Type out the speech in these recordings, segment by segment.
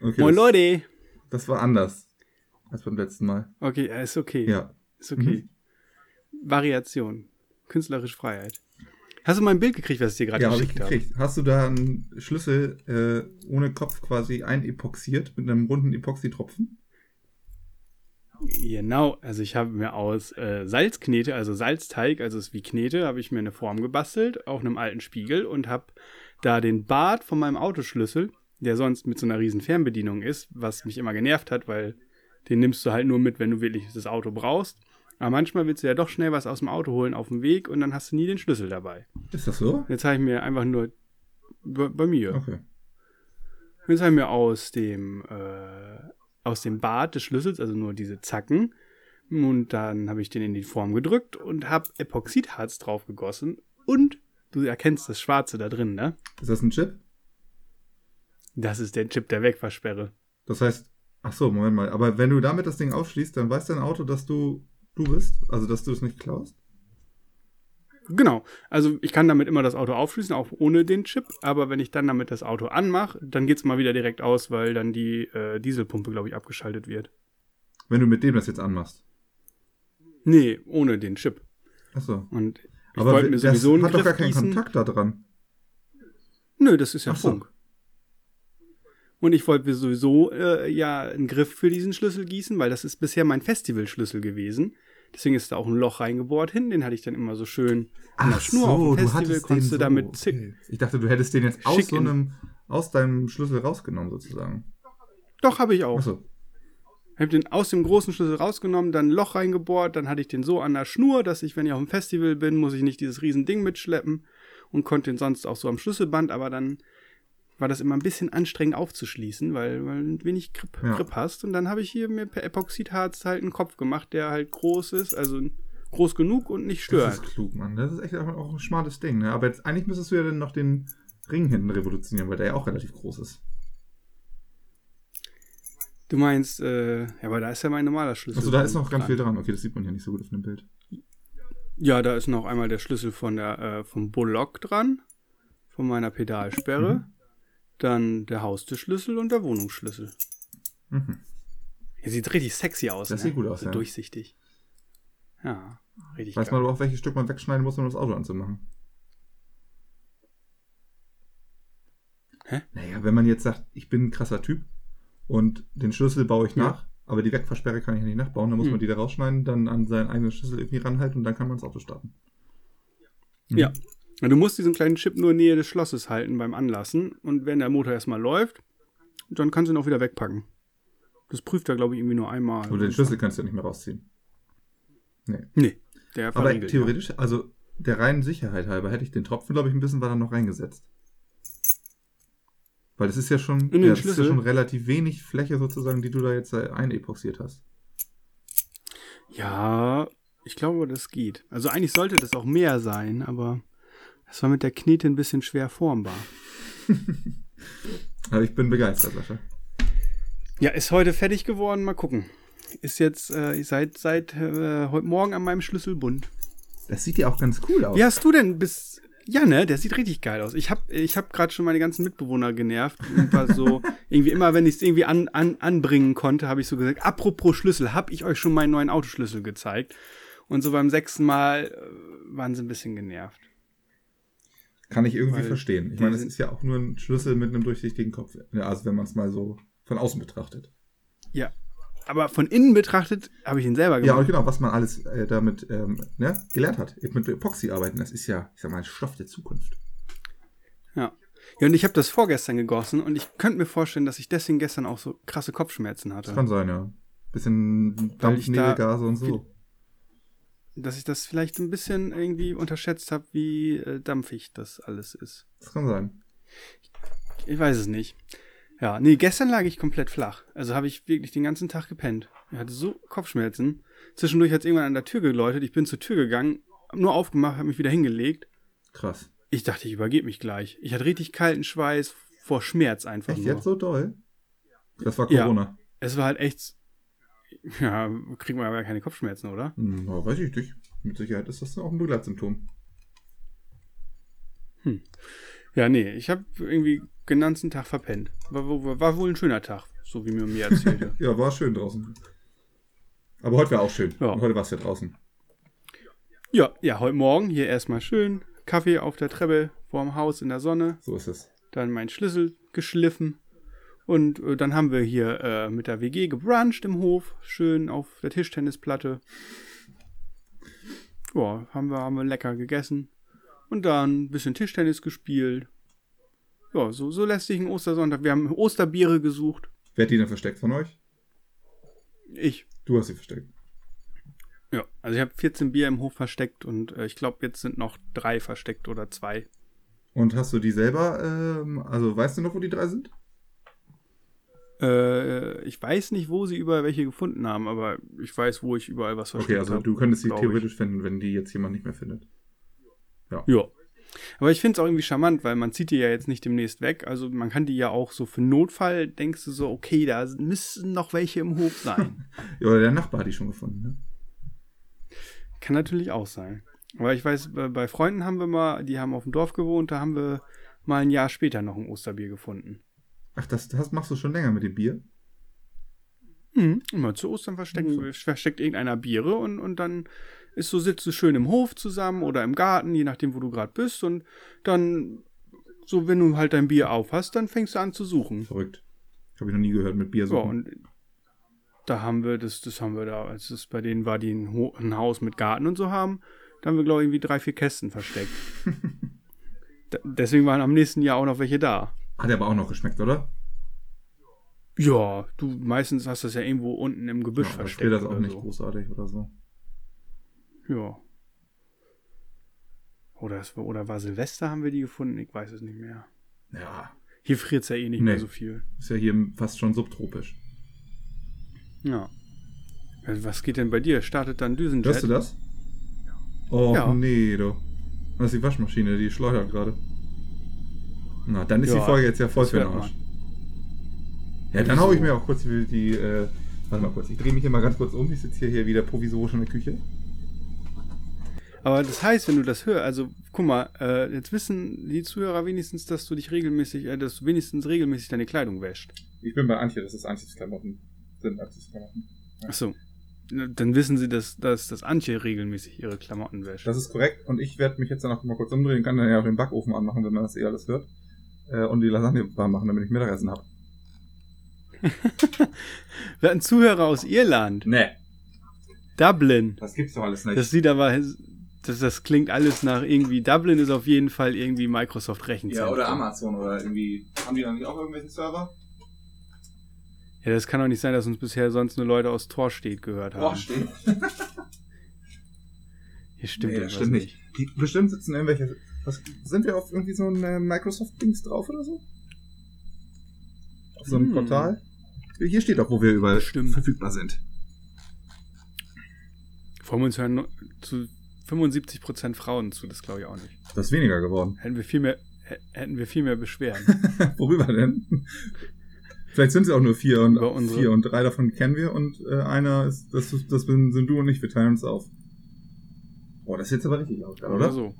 Okay, Moin das, Leute. das war anders als beim letzten Mal. Okay, äh, ist okay. Ja. Ist okay. Variation. Künstlerisch Freiheit. Hast du mal ein Bild gekriegt, was ich dir gerade Ja, habe ich geschickt habe? gekriegt. Hast du da einen Schlüssel äh, ohne Kopf quasi einepoxiert mit einem runden Epoxytropfen? Genau, also ich habe mir aus äh, Salzknete, also Salzteig, also es ist wie Knete, habe ich mir eine Form gebastelt auf einem alten Spiegel und habe da den Bart von meinem Autoschlüssel, der sonst mit so einer riesen Fernbedienung ist, was mich immer genervt hat, weil den nimmst du halt nur mit, wenn du wirklich das Auto brauchst. Aber manchmal willst du ja doch schnell was aus dem Auto holen auf dem Weg und dann hast du nie den Schlüssel dabei. Ist das so? Jetzt habe ich mir einfach nur bei, bei mir. Okay. Jetzt habe ich mir aus dem, äh, aus dem Bart des Schlüssels, also nur diese Zacken, und dann habe ich den in die Form gedrückt und habe Epoxidharz drauf gegossen. Und du erkennst das Schwarze da drin, ne? Ist das ein Chip? Das ist der Chip der Wegversperre. Das heißt, ach so, Moment mal. Aber wenn du damit das Ding aufschließt, dann weiß dein Auto, dass du du bist? Also, dass du es nicht klaust? Genau. Also ich kann damit immer das Auto aufschließen, auch ohne den Chip. Aber wenn ich dann damit das Auto anmache, dann geht's mal wieder direkt aus, weil dann die äh, Dieselpumpe, glaube ich, abgeschaltet wird. Wenn du mit dem das jetzt anmachst. Nee, ohne den Chip. Ach so. Und ich Aber wollte mir sowieso einen hat doch Griff gar keinen gießen. Kontakt da dran. Nö, das ist ja Ach so. Funk. Und ich wollte mir sowieso äh, ja einen Griff für diesen Schlüssel gießen, weil das ist bisher mein Festivalschlüssel gewesen. Deswegen ist da auch ein Loch reingebohrt hin. Den hatte ich dann immer so schön an der Schnur auf dem Festival. Konntest du damit zick- okay. Ich dachte, du hättest den jetzt aus so in- einem, aus deinem Schlüssel rausgenommen, sozusagen. Doch, habe ich auch. Achso. Ich habe den aus dem großen Schlüssel rausgenommen, dann ein Loch reingebohrt, dann hatte ich den so an der Schnur, dass ich, wenn ich auf dem Festival bin, muss ich nicht dieses riesen Ding mitschleppen und konnte den sonst auch so am Schlüsselband, aber dann war das immer ein bisschen anstrengend aufzuschließen, weil, weil du wenig Grip, Ja. Grip hast. Und dann habe ich hier mir per Epoxidharz halt einen Kopf gemacht, der halt groß ist, also groß genug und nicht Das stört. ist klug, Mann. Das ist echt einfach auch ein schmales Ding. Ne? Aber jetzt, eigentlich müsstest du ja dann noch den Ring hinten revolutionieren, weil der ja auch relativ groß ist. Du meinst, äh, ja, aber da ist ja mein normaler Schlüssel. Also da ist noch dran. ganz viel dran. Okay, das sieht man ja nicht so gut auf dem Bild. Ja, da ist noch einmal der Schlüssel von der, äh, vom Bullock dran, von meiner Pedalsperre, Mhm. Dann der Haustürschlüssel und der Wohnungsschlüssel. Mhm. Hier sieht richtig sexy aus. Das ne? sieht gut aus, so ja. durchsichtig. Ja, richtig Weiß geil. man auch, welches Stück man wegschneiden muss, um das Auto anzumachen. Hä? Naja, wenn man jetzt sagt, ich bin ein krasser Typ und den Schlüssel baue ich Ja. nach, aber die Wegversperre kann ich ja nicht nachbauen, dann muss Hm. man die da rausschneiden, dann an seinen eigenen Schlüssel irgendwie ranhalten und dann kann man das Auto starten. Mhm. Ja. Ja, Du musst diesen kleinen Chip nur Nähe des Schlosses halten beim Anlassen und wenn der Motor erstmal läuft, dann kannst du ihn auch wieder wegpacken. Das prüft er, glaube ich, irgendwie nur einmal. Oder den Schlüssel kannst du ja nicht mehr rausziehen. Nee, der Aber theoretisch, also der reinen Sicherheit halber, hätte ich den Tropfen, glaube ich, ein bisschen weiter noch reingesetzt. Weil es ist ja schon, In ja, das ist ja schon relativ wenig Fläche sozusagen, die du da jetzt äh, einepoxiert hast. Ja, ich glaube, das geht. Also eigentlich sollte das auch mehr sein, aber das war mit der Knete ein bisschen schwer formbar. Aber ich bin begeistert, Sascha. Ja, ist heute fertig geworden. Mal gucken. Ist jetzt äh, seit seit äh, heute Morgen an meinem Schlüssel bunt. Das sieht ja auch ganz cool aus. Wie hast du denn bis ja, ne, der sieht richtig geil aus. Ich hab, ich hab gerade schon meine ganzen Mitbewohner genervt. Und war so, irgendwie immer, wenn ich es irgendwie an, an, anbringen konnte, habe ich so gesagt, apropos Schlüssel, hab ich euch schon meinen neuen Autoschlüssel gezeigt. Und so beim sechsten Mal äh, waren sie ein bisschen genervt. Kann ich irgendwie Weil verstehen. Ich meine, es ist ja auch nur ein Schlüssel mit einem durchsichtigen Kopf. Ja, also wenn man es mal so von außen betrachtet. Ja. Aber von innen betrachtet habe ich ihn selber Ja, und gemacht. genau, was man alles äh, damit ähm, ne, gelernt hat. Mit Epoxy arbeiten, das ist ja, ich sag mal, Stoff der Zukunft. Ja. Ja, und ich habe das vorgestern gegossen und ich könnte mir vorstellen, dass ich deswegen gestern auch so krasse Kopfschmerzen hatte. Das kann sein, ja. Bisschen Weil Dampf, ich Nebel, da Gase und so. Dass ich das vielleicht ein bisschen irgendwie unterschätzt habe, wie äh, dampfig das alles ist. Das kann sein. Ich weiß es nicht. Ja, nee, gestern lag ich komplett flach. Also habe ich wirklich den ganzen Tag gepennt. Ich hatte so Kopfschmerzen. Zwischendurch hat es irgendwann an der Tür geläutet. Ich bin zur Tür gegangen, hab nur aufgemacht, habe mich wieder hingelegt. Krass. Ich dachte, ich übergebe mich gleich. Ich hatte richtig kalten Schweiß vor Schmerz einfach Echt nur. jetzt so doll? Das war Ja. Corona. Es war halt echt. Ja, kriegt man aber keine Kopfschmerzen, oder? Hm, ja, weiß ich nicht. Mit Sicherheit ist das auch ein Begleitsymptom. Ja, nee, ich habe irgendwie den ganzen Tag verpennt. War, war, war wohl ein schöner Tag, so wie mir mir erzählte. Ja, war schön draußen. Aber heute war auch schön. Ja. Heute warst du ja draußen. ja, ja, heute Morgen hier erstmal schön. Kaffee auf der Treppe vorm Haus in der Sonne. So ist es. Dann meinen Schlüssel geschliffen. Und äh, dann haben wir hier äh, mit der WG gebruncht im Hof. Schön auf der Tischtennisplatte. Ja, haben wir, haben wir lecker gegessen. Und dann ein bisschen Tischtennis gespielt. Ja, so, so lässt sich ein Ostersonntag. Wir haben Osterbiere gesucht. Wer hat die denn versteckt von euch? Ich. Du hast sie versteckt. Ja, also ich habe 14 Bier im Hof versteckt und äh, ich glaube, jetzt sind noch drei versteckt oder zwei. Und hast du die selber, ähm, also weißt du noch, wo die drei sind? Äh, ich weiß nicht, wo sie überall welche gefunden haben, aber ich weiß, wo ich überall was versteckt Okay, also habe, du könntest sie glaub ich. theoretisch finden, wenn die jetzt jemand nicht mehr findet. Ja. Aber ich finde es auch irgendwie charmant, weil man zieht die ja jetzt nicht demnächst weg. Also man kann die ja auch so für Notfall, denkst du so, okay, da müssen noch welche im Hof sein. Ja, oder der Nachbar hat die schon gefunden, ne? kann natürlich auch sein. Aber ich weiß, bei bei Freunden haben wir mal, die haben auf dem Dorf gewohnt, da haben wir mal ein Jahr später noch ein Osterbier gefunden. Ach, das, das machst du schon länger mit dem Bier? Mhm. Immer zu Ostern verstecken, versteckt irgendeiner Biere und, und dann ist so, sitzt du schön im Hof zusammen oder im Garten, je nachdem, wo du gerade bist. Und dann, so wenn du halt dein Bier auf hast, dann fängst du an zu suchen. Verrückt. Habe ich noch nie gehört mit Bier Ja, so. und da haben wir, das, das haben wir da, als es bei denen war, die ein, Ho ein Haus mit Garten und so haben, da haben wir, glaube ich, irgendwie drei, vier Kästen versteckt. deswegen waren am nächsten Jahr auch noch welche da. Hat aber auch noch geschmeckt, oder? Ja, du meistens hast das ja irgendwo unten im Gebüsch Ja, versteckt. später das auch nicht so. großartig oder so. Ja. Oder, es war, oder war Silvester, haben wir die gefunden? Ich weiß es nicht mehr. Ja, Hier friert es ja eh nicht Nee. mehr so viel. ist ja hier fast schon subtropisch. Ja. Also, Was geht denn bei dir? Startet dann Düsenjet? Hörst du das? Oh, Ja. nee, du. Das ist die Waschmaschine, die schleudert gerade. Na, dann ist Ja, die Folge jetzt ja voll für den Arsch. Ja, dann hau ich mir auch kurz die, die äh, warte mal kurz, ich drehe mich hier mal ganz kurz um, ich sitze hier, hier wieder provisorisch in der Küche. Aber das heißt, wenn du das hörst, also guck mal, äh, jetzt wissen die Zuhörer wenigstens, dass du dich regelmäßig, äh, dass du wenigstens regelmäßig deine Kleidung wäscht. Ich bin bei Antje, das ist Antjes Klamotten. Sind Antjes Klamotten. Achso. Dann wissen sie, dass, dass, dass Antje regelmäßig ihre Klamotten wäscht. Das ist korrekt und ich werde mich jetzt dann noch mal kurz umdrehen, kann dann ja auch den Backofen anmachen, wenn man das eh alles hört. Äh, und die Lasagne warm machen, damit ich Mittagessen habe. Wir hatten Zuhörer aus Irland, Nee, Dublin. das gibt's doch alles nicht. Das sieht aber, das, das klingt alles nach irgendwie, Dublin ist auf jeden Fall irgendwie Microsoft Rechenzentrum. ja, oder Amazon oder irgendwie. Haben die dann nicht auch irgendwelche Server? Ja, das kann doch nicht sein, dass uns bisher sonst nur Leute aus Torstedt gehört haben. Stimmt. Hier stimmt nee, das stimmt nicht. Die, bestimmt sitzen irgendwelche. Was, sind wir auf irgendwie so ein äh, Microsoft-Dings drauf oder so? Auf so einem Hm. Portal? Hier steht auch, wo wir überall Bestimmt. verfügbar sind. Vor uns hören zu 75% Frauen zu, das glaube ich auch nicht. Das ist weniger geworden. Hätten wir viel mehr, hä- hätten wir viel mehr Beschwerden. Worüber denn? Vielleicht sind es auch nur vier und unsere- vier und drei davon kennen wir und äh, einer ist, das, das sind sind du und ich, wir teilen uns auf. Boah, das ist jetzt aber richtig laut, oder? Oder so.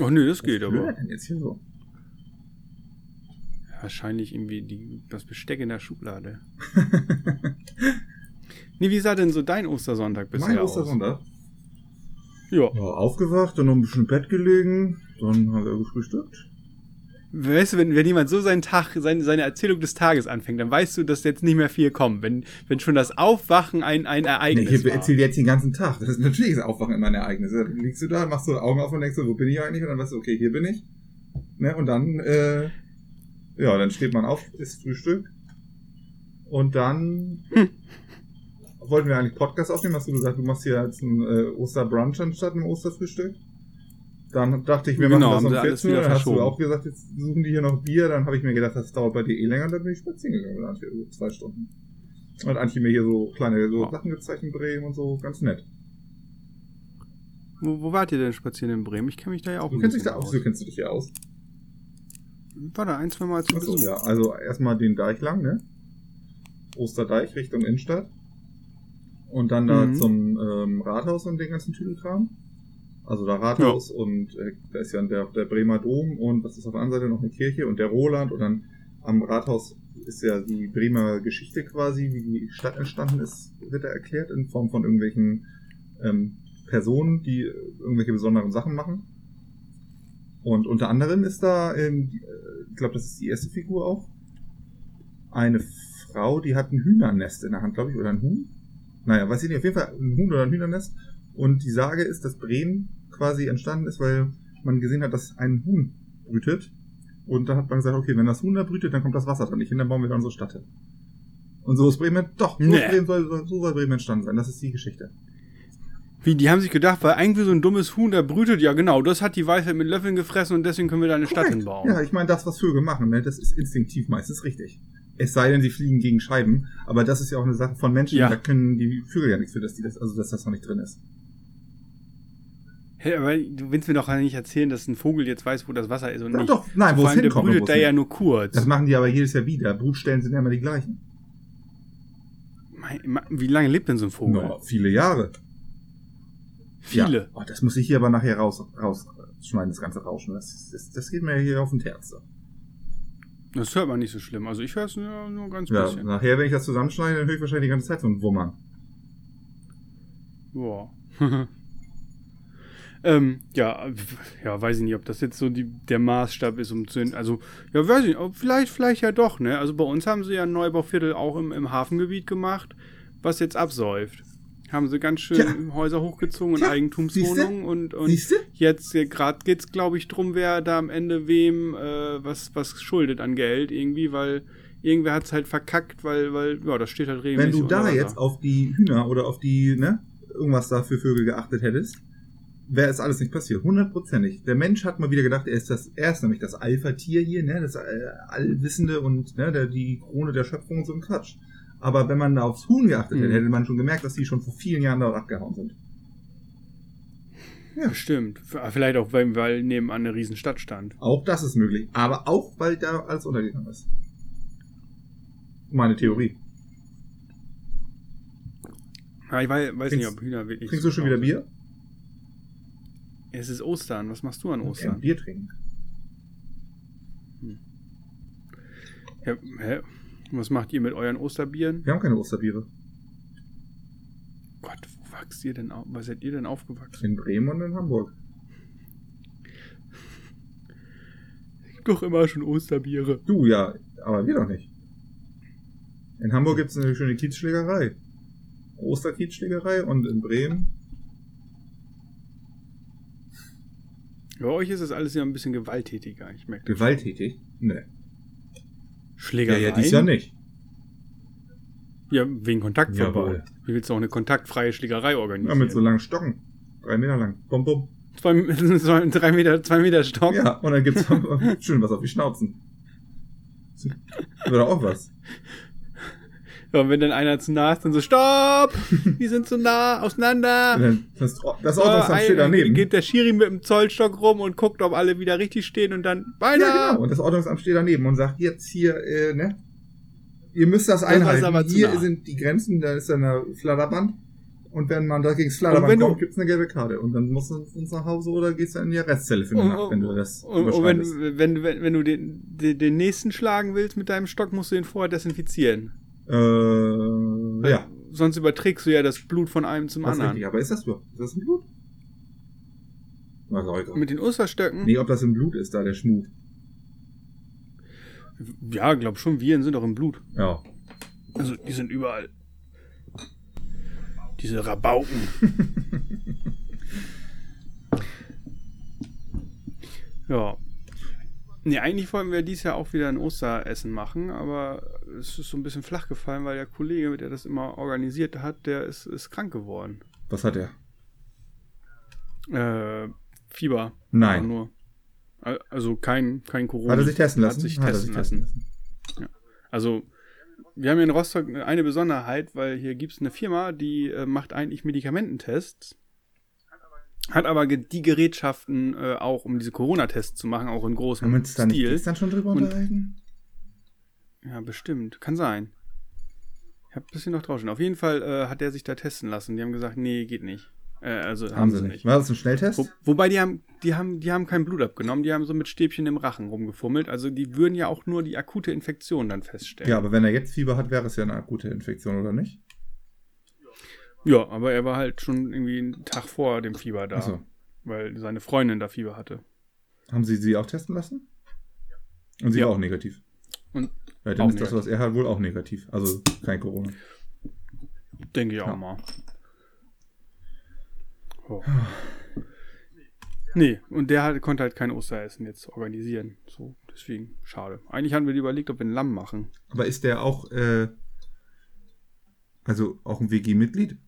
Oh nö, das Was geht aber. denn jetzt hier so? Wahrscheinlich irgendwie die, das Besteck in der Schublade. Nee, wie sah denn so dein Ostersonntag bisher mein aus? Ostersonntag. Ja. Ja, aufgewacht, dann noch ein bisschen im Bett gelegen, dann haben wir gefrühstückt. Weißt du, wenn, wenn jemand so seinen Tag, seine, seine Erzählung des Tages anfängt, dann weißt du, dass jetzt nicht mehr viel kommt. Wenn, wenn schon das Aufwachen ein, ein Nee, Ereignis ich war. erzähle jetzt den ganzen Tag. Das ist natürlich das Aufwachen immer ein Ereignis. Dann liegst du da, machst so Augen auf und denkst so, wo bin ich eigentlich? Und dann weißt du, okay, hier bin ich. Ne? Und dann, äh, ja, dann steht man auf, isst Frühstück. Und dann Hm. wollten wir eigentlich Podcast aufnehmen. Hast du gesagt, du machst hier jetzt ein äh, Osterbrunch anstatt einem Osterfrühstück? Dann dachte ich, wir Genau, machen haben das um alles 14 Uhr. Dann hast du auch gesagt, jetzt suchen die hier noch Bier. Dann habe ich mir gedacht, das dauert bei dir eh länger. Dann bin ich spazieren gegangen. Dann hatte ich so zwei Stunden. Und Antje mir hier so kleine so Wow. Sachen gezeigt in Bremen und so. Ganz nett. Wo, wo wart ihr denn spazieren in Bremen? Ich kenne mich da ja auch Du kennst dich da aus. aus. Du kennst du dich hier aus. War da ein, zwei Mal zu Achso, Besuch. ja. Also erstmal den Deich lang, ne? Osterdeich Richtung Innenstadt. Und dann da Mhm. zum ähm, Rathaus und den ganzen Tüdelkram. Also da Rathaus und äh, da ist ja der, der Bremer Dom und was ist auf der anderen Seite noch eine Kirche und der Roland und dann am Rathaus ist ja die Bremer Geschichte quasi, wie die Stadt entstanden ist, wird da erklärt in Form von irgendwelchen ähm, Personen, die irgendwelche besonderen Sachen machen. Und unter anderem ist da, ähm, ich glaube, das ist die erste Figur auch, eine Frau, die hat ein Hühnernest in der Hand, glaube ich, oder ein Huhn. Naja, weiß ich nicht, auf jeden Fall ein Huhn oder ein Hühnernest. Und die Sage ist, dass Bremen quasi entstanden ist, weil man gesehen hat, dass ein Huhn brütet. Und da hat man gesagt, okay, wenn das Huhn da brütet, dann kommt das Wasser da nicht hin, dann bauen wir da unsere Stadt hin. Und so ist Bremen, doch, so, Nee. Bremen, soll, so soll Bremen entstanden sein. Das ist die Geschichte. Wie, die haben sich gedacht, weil irgendwie so ein dummes Huhn da brütet, ja genau, das hat die Weisheit mit Löffeln gefressen und deswegen können wir da eine Stadt Korrekt. hinbauen. Ja, ich meine, das, was Vögel machen, ne, das ist instinktiv meistens richtig. Es sei denn, sie fliegen gegen Scheiben. Aber das ist ja auch eine Sache von Menschen, Ja. da können die Vögel ja nichts für, dass die das, also dass das noch nicht drin ist. Hey, aber du willst mir doch nicht erzählen, dass ein Vogel jetzt weiß, wo das Wasser ist und Ja, nicht. doch, nein, wo es der hinkommt wo brütet da ja nur kurz. Das machen die aber jedes Jahr wieder. Brutstellen sind ja immer die gleichen. Mein- Wie lange lebt denn so ein Vogel? No, viele Jahre. Viele. Ja. Oh, das muss ich hier aber nachher raus, rausschneiden, das ganze Rauschen. Das, das, das geht mir hier auf den Terz. da. Das hört man nicht so schlimm. Also ich höre es nur, nur ganz Ja, bisschen. nachher, wenn ich das zusammenschneide, dann höre ich wahrscheinlich die ganze Zeit so ein Wummern. Ja. ähm, ja, ja, weiß ich nicht, ob das jetzt so die, der Maßstab ist, um zu. Also, ja, weiß ich nicht, vielleicht, vielleicht ja doch, ne? Also bei uns haben sie ja ein Neubauviertel auch im, im Hafengebiet gemacht, was jetzt absäuft. Haben sie ganz schön Tja. Häuser hochgezogen und Tja, Eigentumswohnungen und, und Siehst du? jetzt äh, gerade geht's, glaube ich, drum, wer da am Ende wem äh, was, was schuldet an Geld irgendwie, weil irgendwer hat's halt verkackt, weil, weil, ja, das steht halt Wenn regelmäßig du da jetzt auf die Hühner oder auf die, ne, irgendwas da für Vögel geachtet hättest, wäre es alles nicht passiert. Hundertprozentig. Der Mensch hat mal wieder gedacht, er ist das, er ist nämlich das Alpha-Tier hier, ne, das äh, Allwissende und, ne, der, die Krone der Schöpfung und so ein Quatsch. Aber wenn man da aufs Huhn geachtet hätte, Mhm. hätte man schon gemerkt, dass die schon vor vielen Jahren dort abgehauen sind. Ja. Bestimmt. V- Vielleicht auch, weil, weil nebenan eine Riesenstadt stand. Auch das ist möglich. Aber auch, weil da alles untergegangen ist. Meine Theorie. Ja, ich weiß, weiß nicht, ob Hühner wirklich. Trinkst du schon wieder Bier? Es ist Ostern. Was machst du an Ostern? Bier trinken. Ja, hä? Was macht ihr mit euren Osterbieren? Wir haben keine Osterbiere. Gott, wo wachst ihr denn auf? Was seid ihr denn aufgewachsen? In Bremen und in Hamburg. Doch immer schon Osterbiere. Du, ja, aber wir doch nicht. In Hamburg gibt's eine schöne Kiezschlägerei. Osterkiezschlägerei und in Bremen. Bei euch ist es alles ja ein bisschen gewalttätiger. Ich merke das. Gewalttätig? Nee. Ja, Schlägerei? ja, dies Jahr nicht. Ja, wegen Kontaktverbot. Wie willst du auch eine kontaktfreie Schlägerei Ja, organisieren? mit so langen Stocken. Drei Meter lang. Bum, bum. zwei, zwei, drei Meter, zwei Meter Stock. Ja, und dann gibt's schön was auf die Schnauzen. Oder auch was. Ja, und wenn dann einer zu nah ist, dann so, stopp! Die sind zu nah, auseinander! Dann Das, das So, Ordnungsamt steht ein- daneben. geht der Schiri mit dem Zollstock rum und guckt, ob alle wieder richtig stehen und dann weiter! Ja, genau. Und das Ordnungsamt steht daneben und sagt, jetzt hier, äh, ne? Ihr müsst das ist einhalten. aber zu Hier nah. sind die Grenzen, da ist dann ein Flatterband. Und wenn man da gegen das Flatterband du- kommt, gibt's eine gelbe Karte. Und dann musst du ins nach Hause oder gehst dann in die Arrestzelle für eine Und- Nacht, wenn du das Und, und wenn, wenn, wenn, wenn du den, den, den nächsten schlagen willst mit deinem Stock, musst du den vorher desinfizieren. Äh, ja. Sonst überträgst du ja das Blut von einem zum Das anderen. richtig. Aber ist das so? Ist das im Blut? Na, doch. Mit den Osterstöcken? Nee, ob das im Blut ist, da der Schmut. Ja, glaub schon, Viren sind doch im Blut. Ja. Also, die sind überall. Diese Rabauken. ja. Nee, eigentlich wollten wir dieses Jahr auch wieder ein Osteressen machen, aber es ist so ein bisschen flach gefallen, weil der Kollege, der das immer organisiert hat, der ist, ist krank geworden. Was hat er? Äh, Fieber. Nein. Nur. Al- Also kein, kein Corona. Hat er sich testen lassen? Hat sich Hat er testen sich lassen. testen Also, wir haben hier in Rostock eine Besonderheit, weil hier gibt es eine Firma, die äh, macht eigentlich Medikamententests, hat aber die Gerätschaften äh, auch, um diese Corona-Tests zu machen, auch in großem Haben wir uns da nicht Stil. gestern schon drüber Und- unterhalten? Ja, bestimmt. Kann sein. Ich habe ein bisschen noch draußen. Auf jeden Fall äh, hat er sich da testen lassen. Die haben gesagt, nee, geht nicht. Äh, also Haben sie nicht. War das ein Schnelltest? Wo, wobei die haben, die haben, die haben kein Blut abgenommen, die haben so mit Stäbchen im Rachen rumgefummelt. Also die würden ja auch nur die akute Infektion dann feststellen. Ja, aber wenn er jetzt Fieber hat, wäre es ja eine akute Infektion, oder nicht? Ja, aber er war halt schon irgendwie einen Tag vor dem Fieber da. So. Weil seine Freundin da Fieber hatte. Haben Sie sie auch testen lassen? Und sie Ja. war auch negativ. Und Ja, dann Auch ist das, was er hat, wohl auch negativ. Also kein Corona. denke ich auch Ja. mal. Oh. Nee, und der hat, konnte halt kein Osteressen jetzt organisieren. So, deswegen, schade. Eigentlich hatten wir überlegt, ob wir ein Lamm machen. Aber ist der auch, äh, also auch ein WG-Mitglied?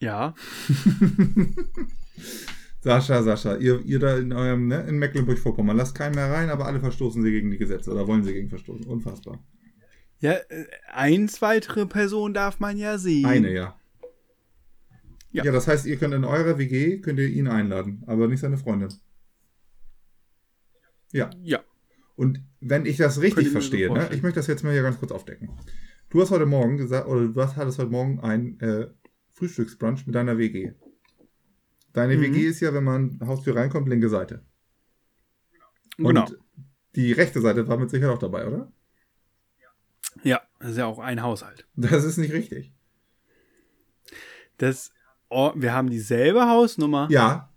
Ja, Sascha, Sascha, ihr, ihr da in eurem, ne, in Mecklenburg-Vorpommern, lasst keinen mehr rein, aber alle verstoßen sie gegen die Gesetze oder wollen sie gegen verstoßen. Unfassbar. Ja, äh, eins weitere Person darf man ja sehen. Eine, ja. Ja. ja. das heißt, ihr könnt in eurer WG, könnt ihr ihn einladen, aber nicht seine Freundin. Ja. Ja. Und wenn ich das richtig so verstehe, ne, ich möchte das jetzt mal hier ganz kurz aufdecken. Du hast heute Morgen gesagt, oder du hattest heute Morgen ein äh, Frühstücksbrunch mit deiner WG. Deine Mhm. WG ist ja, wenn man Haustür reinkommt, linke Seite. Genau. Und die rechte Seite war mit Sicherheit auch dabei, oder? Ja, das ist ja auch ein Haushalt. Das ist nicht richtig. Das, oh, wir haben dieselbe Hausnummer. Ja.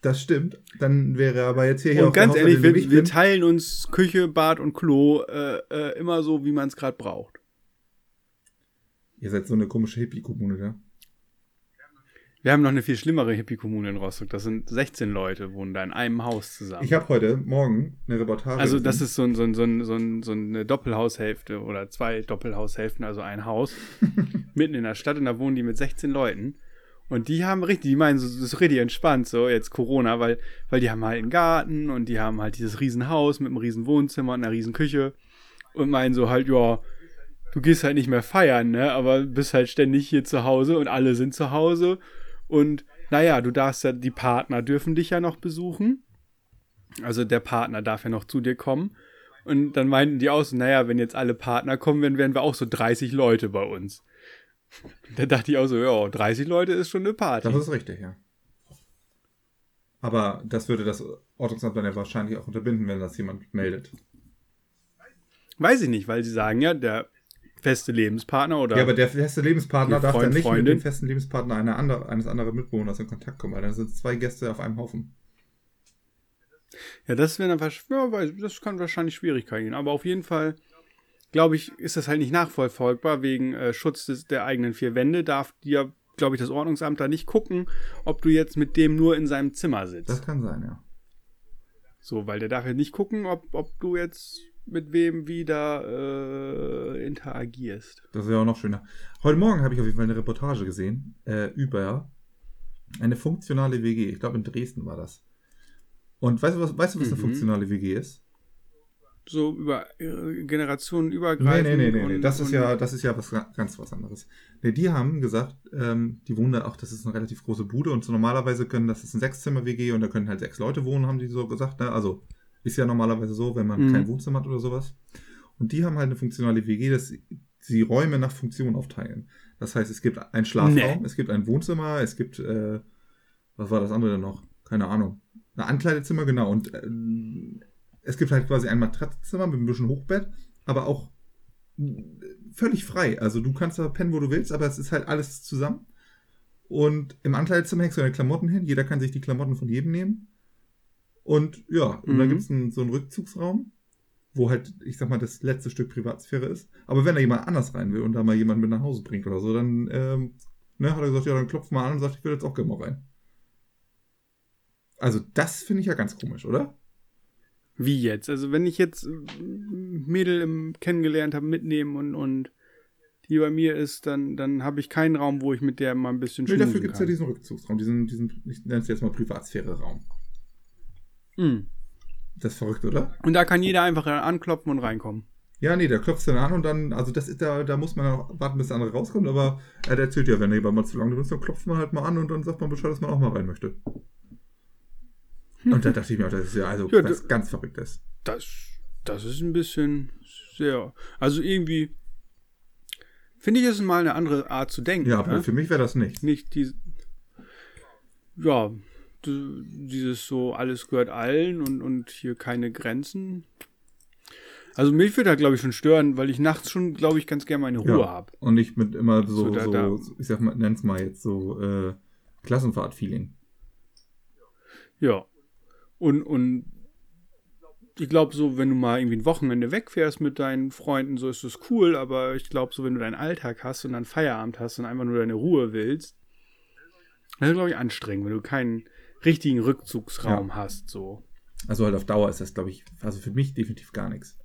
Das stimmt. Dann wäre aber jetzt hier, hier Und der ganz ehrlich, wir, wir teilen uns Küche, Bad und Klo äh, äh, immer so, wie man es gerade braucht. Ihr seid so eine komische Hippie-Kommune, ja? Wir haben noch eine viel schlimmere Hippie-Kommune in Rostock. Das sind 16 Leute, wohnen da in einem Haus zusammen. Ich habe heute Morgen eine Reportage. also das ist so, ein, so, ein, so, ein, so, ein, so eine Doppelhaushälfte oder zwei Doppelhaushälften, also ein Haus mitten in der Stadt und da wohnen die mit 16 Leuten. Und die haben richtig, die meinen, so, das ist richtig entspannt, so jetzt Corona, weil, weil die haben halt einen Garten und die haben halt dieses Riesenhaus mit einem riesen Wohnzimmer und einer riesen Küche und meinen so halt, ja, du gehst halt nicht mehr feiern, ne, aber bist halt ständig hier zu Hause und alle sind zu Hause und naja, du darfst ja, die Partner dürfen dich ja noch besuchen. Also der Partner darf ja noch zu dir kommen. Und dann meinten die auch so, naja, wenn jetzt alle Partner kommen, dann wären wir auch so 30 Leute bei uns. Da dachte ich auch so, ja, 30 Leute ist schon eine Party. Das ist richtig, ja. Aber das würde das Ordnungsamt dann ja wahrscheinlich auch unterbinden, wenn das jemand meldet. Weiß ich nicht, weil sie sagen ja, der feste Lebenspartner oder Ja, aber der feste Lebenspartner darf Freund, dann nicht mit Freundin? dem festen Lebenspartner einer andere, eines anderen Mitbewohners in Kontakt kommen, weil dann sind zwei Gäste auf einem Haufen. Ja, das wäre dann ja, das kann wahrscheinlich Schwierigkeiten geben. Aber auf jeden Fall, glaube ich, ist das halt nicht nachvollziehbar wegen äh, Schutz des, der eigenen vier Wände. Darf dir, glaube ich, das Ordnungsamt da nicht gucken, ob du jetzt mit dem nur in seinem Zimmer sitzt. Das kann sein, ja. So, weil der darf ja nicht gucken, ob, ob du jetzt mit wem wieder äh, interagierst. Das wäre auch noch schöner. Heute Morgen habe ich auf jeden Fall eine Reportage gesehen äh, über eine funktionale WG. Ich glaube, in Dresden war das. Und weißt du, was, weißt du, was eine Mhm. funktionale WG ist? So über äh, Generationen übergreifend. nee, nee, nee, nee. Das ist ja, das ist ja was ga- ganz was anderes. Nee, die haben gesagt, ähm, die wohnen da auch, das ist eine relativ große Bude und so normalerweise können, das ist ein Sechszimmer-WG und da können halt sechs Leute wohnen, haben die so gesagt. Ne? Also ist ja normalerweise so, wenn man Mhm. kein Wohnzimmer hat oder sowas. Und die haben halt eine funktionale WG, dass sie- Räume nach Funktion aufteilen. Das heißt, es gibt einen Schlafraum, Nee. es gibt ein Wohnzimmer, es gibt, äh, was war das andere denn noch? Keine Ahnung. Ein Ankleidezimmer, genau. Und ähm, es gibt halt quasi ein Matratzenzimmer mit ein bisschen Hochbett, aber auch völlig frei. Also du kannst da pennen, wo du willst, aber es ist halt alles zusammen. Und im Ankleidezimmer hängst du deine Klamotten hin. Jeder kann sich die Klamotten von jedem nehmen. Und ja, und dann Mhm. gibt es so einen Rückzugsraum, wo halt, ich sag mal, das letzte Stück Privatsphäre ist. Aber wenn da jemand anders rein will und da mal jemand mit nach Hause bringt oder so, dann ähm, ne, hat er gesagt, ja, dann klopf mal an und sagt, ich will jetzt auch gerne mal rein. Also das finde ich ja ganz komisch, oder? Wie jetzt? Also wenn ich jetzt äh, Mädel im, kennengelernt habe, mitnehmen und, und die bei mir ist, dann, dann habe ich keinen Raum, wo ich mit der mal ein bisschen Nee, schmusen dafür gibt es ja diesen Rückzugsraum, diesen, diesen ich nenne es jetzt mal Privatsphäre-Raum. Hm. Das ist verrückt, oder? Und da kann jeder einfach anklopfen und reinkommen. Ja, nee, der klopft dann an und dann, also das ist da, da muss man auch warten, bis der andere rauskommt, aber er erzählt ja, wenn er jemand mal zu lange drin ist, dann klopft man halt mal an und dann sagt man Bescheid, dass man auch mal rein möchte. Und da dachte ich mir auch, das ist ja also Ja, was ganz Verrücktes. Das, das ist ein bisschen sehr. Also irgendwie Finde ich, ist mal eine andere Art zu denken. Ja, aber ne? für mich wäre das nicht. Nicht diese. Ja, dieses so, alles gehört allen und, und hier keine Grenzen. Also mich würde da, glaube ich, schon stören, weil ich nachts schon, glaube ich, ganz gerne meine Ruhe Ja. habe. Und nicht mit immer so, So, da- so, da- ich sag mal, nenn's mal jetzt so, äh, Klassenfahrt-Feeling. Ja. Und, und ich glaube, so, wenn du mal irgendwie ein Wochenende wegfährst mit deinen Freunden, so ist das cool, aber ich glaube, so, wenn du deinen Alltag hast und dann Feierabend hast und einfach nur deine Ruhe willst, das ist, glaube ich, anstrengend, wenn du keinen richtigen Rückzugsraum hast, so. Also halt auf Dauer ist das, glaube ich, also für mich definitiv gar nichts.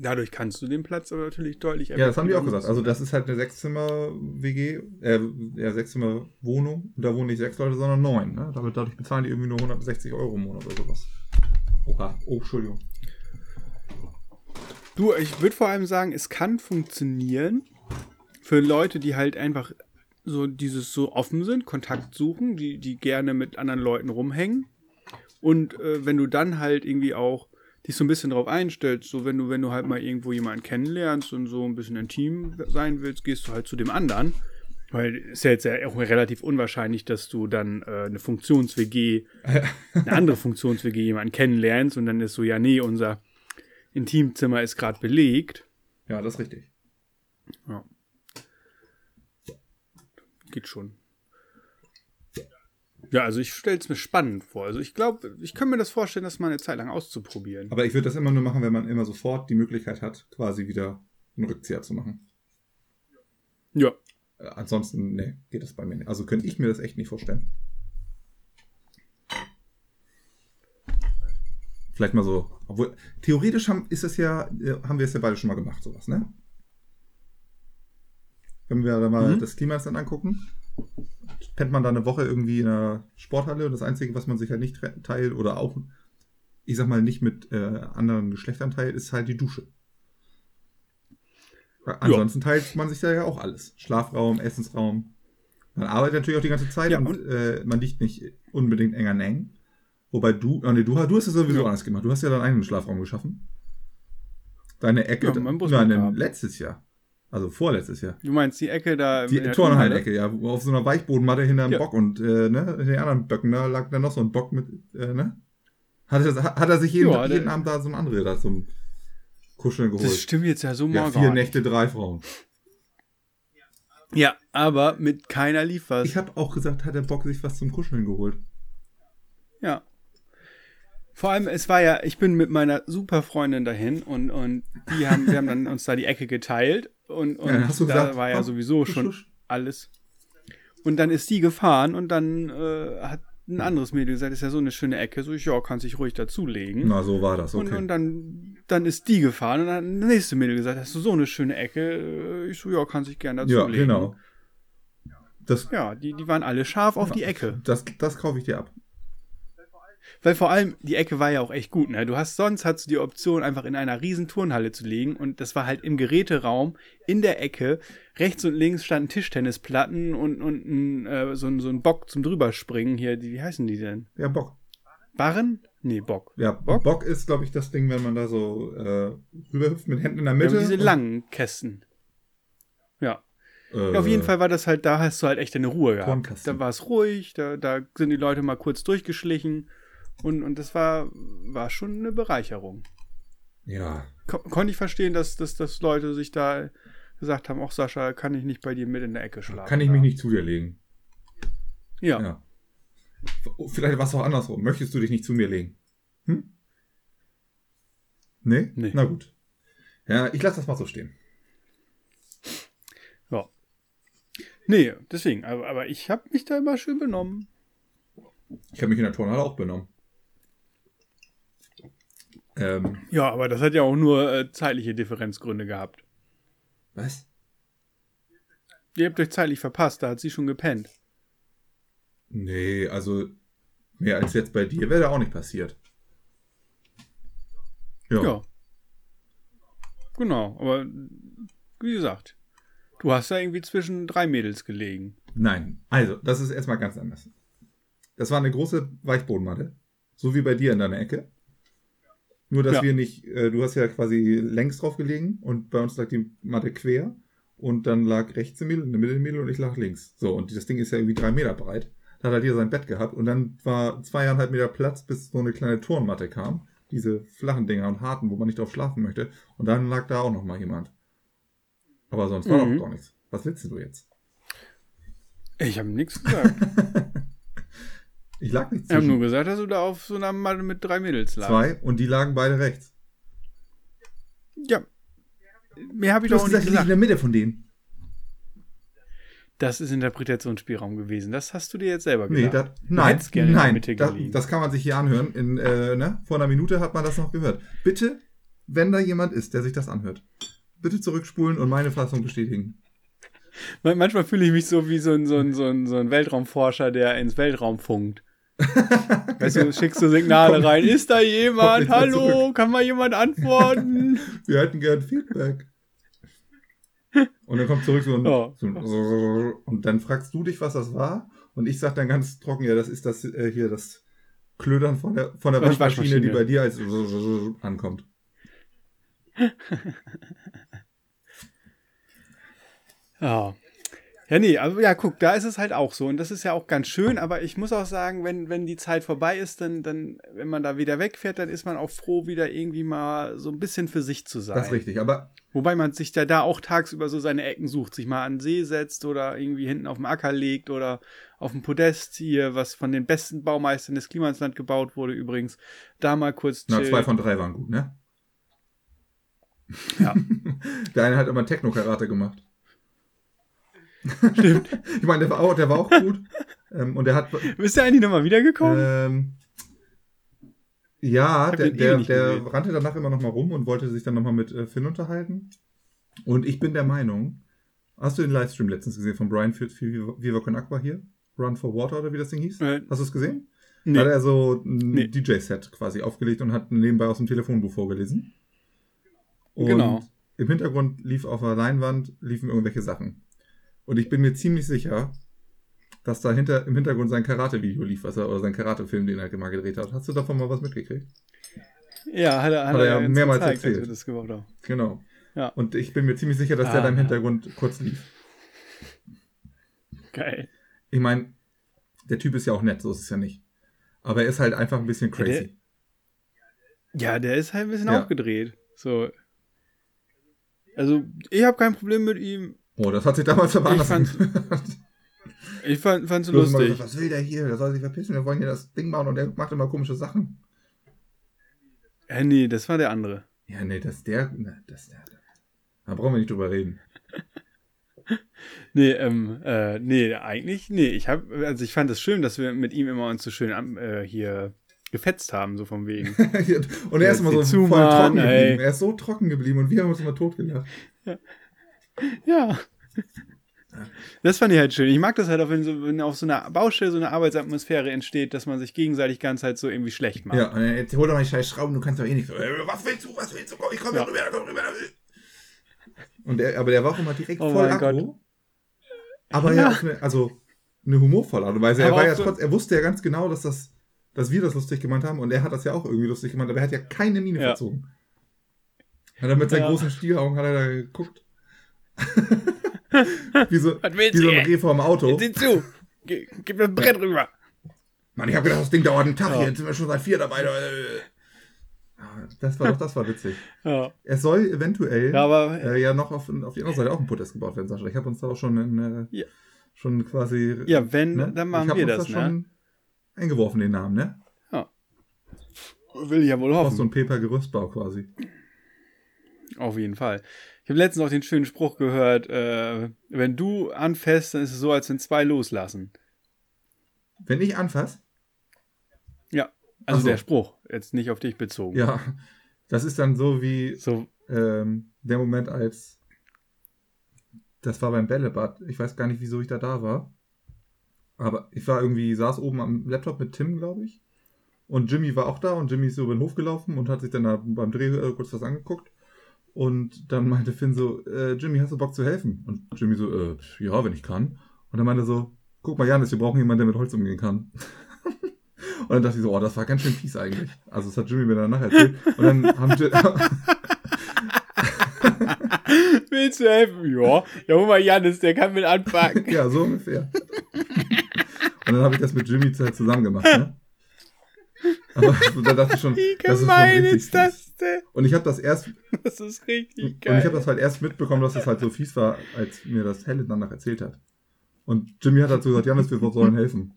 Dadurch kannst du den Platz aber natürlich deutlich Ja, das haben die auch gesagt. Also das ist halt eine Sechszimmer-WG, äh, ja, Sechszimmer-Wohnung. Da wohnen nicht sechs Leute, sondern neun. Ne? Damit, dadurch bezahlen die irgendwie nur 160 Euro im Monat oder sowas. Oha, oh, Entschuldigung. Du, ich würde vor allem sagen, es kann funktionieren für Leute, die halt einfach so dieses so offen sind, Kontakt suchen, die, die gerne mit anderen Leuten rumhängen. Und äh, wenn du dann halt irgendwie auch dich so ein bisschen drauf einstellst, so wenn du, wenn du halt mal irgendwo jemanden kennenlernst und so ein bisschen intim sein willst, gehst du halt zu dem anderen. Weil ist ja jetzt ja auch relativ unwahrscheinlich, dass du dann äh, eine Funktions-WG, eine andere Funktions-WG jemanden kennenlernst und dann ist so, ja, nee, unser Intimzimmer ist gerade belegt. Ja, das ist richtig. Ja. Geht schon. Ja, also ich stelle es mir spannend vor. Also ich glaube, ich kann mir das vorstellen, das mal eine Zeit lang auszuprobieren. Aber ich würde das immer nur machen, wenn man immer sofort die Möglichkeit hat, quasi wieder einen Rückzieher zu machen. Ja. Äh, ansonsten, nee, geht das bei mir nicht. Also könnte ich mir das echt nicht vorstellen. Vielleicht mal so. Obwohl, theoretisch haben, ist es ja, äh, haben wir es ja beide schon mal gemacht, sowas, ne? Wenn wir da mal Mhm. das Klima dann angucken, pennt man da eine Woche irgendwie in einer Sporthalle und das Einzige, was man sich halt nicht teilt oder auch, ich sag mal, nicht mit äh, anderen Geschlechtern teilt, ist halt die Dusche. Ansonsten teilt man sich da ja auch alles. Schlafraum, Essensraum. Man arbeitet natürlich auch die ganze Zeit Ja, und, und- äh, man liegt nicht unbedingt eng an eng. Wobei du, ah, nee, du, du hast es sowieso Ja. anders gemacht. Du hast ja deinen eigenen Schlafraum geschaffen. Deine Ecke, Ja, mein Bus nein, letztes Jahr. Also vorletztes Jahr. Du meinst die Ecke da Die Turnhallecke, ja, auf so einer Weichbodenmatte hinter einem Ja. Bock und äh, ne, in den anderen Böcken, da lag dann noch so ein Bock mit, äh, ne? Hat er, hat er sich jeden, Ja, jeden Abend da so ein andere da zum Kuscheln geholt. Das stimmt jetzt ja so ja, mal vier gar nicht. Nächte, drei Frauen. Ja, aber mit keiner lief was. Ich habe auch gesagt, hat der Bock sich was zum Kuscheln geholt. Ja. Vor allem, es war ja, ich bin mit meiner super Freundin dahin und, und die haben, wir haben dann uns da die Ecke geteilt und, und Ja, dann hast du da gesagt, war ja sowieso husch, schon husch. alles. Und dann ist die gefahren und dann äh, hat ein anderes Mädel gesagt, ist ja so eine schöne Ecke, so ich, ja, kann sich ruhig dazulegen. Na, so war das, okay. Und, und dann, dann ist die gefahren und dann hat das nächste Mädel gesagt, hast du so eine schöne Ecke? Ich so, ja, kann sich gern ja, dazulegen. genau. Das, Ja, die, die waren alle scharf auf die Ecke. das, das kaufe ich dir ab. Weil vor allem, die Ecke war ja auch echt gut, ne? Du hast sonst hast du die Option, einfach in einer riesen Turnhalle zu liegen und das war halt im Geräteraum in der Ecke. Rechts und links standen Tischtennisplatten und, und ein, äh, so, ein- so ein Bock zum drüberspringen hier. Die, wie heißen die denn? Ja, Bock. Barren? Nee, Bock. Ja, Bock? Bock, ist, glaube ich, das Ding, wenn man da so äh, rüberhüpft mit Händen in der Ja, Mitte. und diese langen Kästen. Ja. Äh, ja. Auf jeden Fall war das halt, da hast du halt echt deine Ruhe gehabt. Kornkasten. Da war es ruhig, da, da sind die Leute mal kurz durchgeschlichen und, und das war, war schon eine Bereicherung. Ja, Ko konnte ich verstehen, dass, dass, dass Leute sich da gesagt haben, ach Sascha, kann ich nicht bei dir mit in der Ecke schlafen? kann ich mich nicht zu dir legen. Ja. Ja. Vielleicht war es auch andersrum. Möchtest du dich nicht zu mir legen? Hm? Nee? Nee. Na gut. Ja, ich lasse das mal so stehen. ja. Nee, deswegen, aber, aber ich habe mich da immer schön benommen. Ich habe mich in der Turnhalle auch benommen. Ähm, Ja, aber das hat ja auch nur äh, zeitliche Differenzgründe gehabt. was? Ihr habt euch zeitlich verpasst, da hat sie schon gepennt. Nee, also mehr als jetzt bei dir wäre da auch nicht passiert. Ja. Ja. Genau, aber wie gesagt, du hast da irgendwie zwischen drei Mädels gelegen. Nein, also, das ist erstmal ganz anders. Das war eine große Weichbodenmatte. So wie bei dir in deiner Ecke. Nur, dass Ja. wir nicht, äh, du hast ja quasi längs drauf gelegen und bei uns lag die Matte quer und dann lag rechts im Mädel, in der Mitte im Mädel und ich lag links. So, und das Ding ist ja irgendwie drei Meter breit. Da hat halt hier sein Bett gehabt und dann war zweieinhalb Meter Platz, bis so eine kleine Turnmatte kam. Diese flachen Dinger und harten, wo man nicht drauf schlafen möchte. Und dann lag da auch noch mal jemand. Aber sonst war Mhm. doch gar nichts. Was willst du jetzt? Ich habe nichts gesagt. Ich lag nicht Ich habe nur zwischen gesagt, dass du da auf so einer Matte mit drei Mädels lagst. zwei und die lagen beide rechts. Ja. Mehr habe ich Du doch hast gesagt, nicht ich lieg in gesagt. der Mitte von denen. Das ist Interpretationsspielraum gewesen. Das hast du dir jetzt selber Nee, gesagt. das, Du nein, nein, das, das kann man sich hier anhören. In, äh, ne? Vor einer Minute hat man das noch gehört. Bitte, wenn da jemand ist, der sich das anhört, bitte zurückspulen und meine Fassung bestätigen. Man- Manchmal fühle ich mich so wie so ein, so, ein, so, ein, so ein Weltraumforscher, der ins Weltraum funkt. Weißt du, schickst du Signale rein. Ist da jemand? Hallo? zurück. Kann mal jemand antworten? Wir hätten gern Feedback. Und dann kommt zurück so ein, Ja. so ein und dann fragst du dich, was das war und ich sag dann ganz trocken, ja, das ist das äh, hier das Klödern von der von der Die Waschmaschine, die Waschmaschine. bei dir als ankommt. Ja. Ja, nee, also ja, guck, da ist es halt auch so. Und das ist ja auch ganz schön, aber ich muss auch sagen, wenn, wenn die Zeit vorbei ist, dann, dann, wenn man da wieder wegfährt, dann ist man auch froh, wieder irgendwie mal so ein bisschen für sich zu sein. Das ist richtig, aber Wobei man sich ja da auch tagsüber so seine Ecken sucht, sich mal an den See setzt oder irgendwie hinten auf dem Acker legt oder auf dem Podest hier, was von den besten Baumeistern des Klimasland gebaut wurde übrigens, da mal kurz na, zwei von drei waren gut, ne? Ja. Der eine hat immer Techno-Karate gemacht. Stimmt. Ich meine, der war auch, der war auch gut. ähm, und der hat. Bist du eigentlich nochmal wiedergekommen? Ähm, ja, der, ewig der, der rannte danach immer noch mal rum und wollte sich dann noch mal mit äh, Finn unterhalten. Und ich bin der Meinung, hast du den Livestream letztens gesehen von Brian für, für Viva Con Aqua hier? Run for Water oder wie das Ding hieß? Äh, Hast du es gesehen? nee. Da hat er so ein Nee. DJ-Set quasi aufgelegt und hat nebenbei aus dem Telefonbuch vorgelesen. Und Genau. im Hintergrund lief auf der Leinwand liefen irgendwelche Sachen. Und ich bin mir ziemlich sicher, dass da hinter, im Hintergrund sein Karate-Video lief, was er, oder sein Karate-Film, den er mal gedreht hat. Hast du davon mal was mitgekriegt? Ja, hat er, hat Hat er ja uns mehrmals gezeigt, erzählt. das gemacht haben. Genau. Ja. Und ich bin mir ziemlich sicher, dass der Ah, da im ja. Hintergrund kurz lief. Geil. Ich meine, der Typ ist ja auch nett, so ist es ja nicht. Aber er ist halt einfach ein bisschen Ja, der- crazy. Ja, der ist halt ein bisschen Ja. aufgedreht. So. Also, ich habe kein Problem mit ihm. Oh, das hat sich damals aber Ich fand, hast immer lustig. gesagt, was will der hier? Der soll sich verpissen, wir wollen hier das Ding bauen und der macht immer komische Sachen. Nee, das war der andere. Ja, nee, das der, na, das der. Da brauchen wir nicht drüber reden. Nee, ähm, äh, nee, eigentlich, nee, ich hab, also ich fand es schön, dass wir mit ihm immer uns so schön äh, hier gefetzt haben, so vom wegen. und er ist immer so voll trocken ey. geblieben. Er ist so trocken geblieben und wir haben uns immer totgelacht. ja. Das fand ich halt schön. Ich mag das halt auch, wenn, so, wenn auf so einer Baustelle so eine Arbeitsatmosphäre entsteht, dass man sich gegenseitig ganz halt so irgendwie schlecht macht. Ja, jetzt hol doch mal die scheiß Schrauben, du kannst doch eh nichts. Äh, Was willst du, was willst du? Komm, ich komm Ja. ja. rüber, komm rüber. Und er, aber der war auch immer direkt Oh voll aggro. Aber ja, Ja. eine, also eine humorvolle Art und Weise. Er war ja so- trotz, er wusste ja ganz genau, dass das, dass wir das lustig gemeint haben und er hat das ja auch irgendwie lustig gemeint, aber er hat ja keine Miene Ja. verzogen. Hat er mit seinen Ja. großen Stielaugen hat er da geguckt. Wie so, wie so ein? Reh vor dem Auto. Sieh zu! Gib mir ein Brett rüber! Mann, ich hab gedacht, das Ding dauert einen Tag, Ja. jetzt sind wir schon seit vier dabei. Äh. Ja, Das war doch, das war witzig. Ja, Es soll eventuell ja aber äh, ja noch auf, auf die andere Seite auch ein Podest gebaut werden, Sascha. Ich habe uns da auch schon in, äh, Ja. schon quasi. Ja, wenn, ne? dann machen ich hab wir uns das, da schon eingeworfen, den Namen, ne? will ich ja wohl Auch hoffen. so ein Paper-Gerüstbau quasi. Auf jeden Fall. Ich habe letztens auch den schönen Spruch gehört, äh, wenn du anfährst, dann ist es so, als wenn zwei loslassen. Wenn ich anfasse, Ja, also so. der Spruch, jetzt nicht auf dich bezogen. ja, das ist dann so wie So, ähm, der Moment, als das war beim Bällebad. Ich weiß gar nicht, wieso ich da da war. Aber ich war irgendwie, saß oben am Laptop mit Tim, glaube ich. Und Jimmy war auch da und Jimmy ist so über den Hof gelaufen und hat sich dann da beim Dreh äh, kurz was angeguckt. Und dann meinte Finn so, äh, Jimmy, hast du Bock zu helfen? Und Jimmy so, äh, ja, wenn ich kann. Und dann meinte er so, guck mal, Janis, wir brauchen jemanden, der mit Holz umgehen kann. Und dann dachte ich so, oh, das war ganz schön fies eigentlich. Also das hat Jimmy mir danach erzählt. Und dann haben Willst du helfen? Ja. Ja, hol mal Janis, der kann mit anpacken. ja, so ungefähr. Und dann habe ich das mit Jimmy zusammen gemacht, ne? Aber so, da dachte ich schon, Wie das ist schon gemein ist das denn? Und ich habe das erst Das ist richtig Und geil. ich habe das halt erst mitbekommen, dass das halt so fies war, als mir das Helen danach erzählt hat. Und Jimmy hat dazu gesagt, Janis, wir sollen helfen.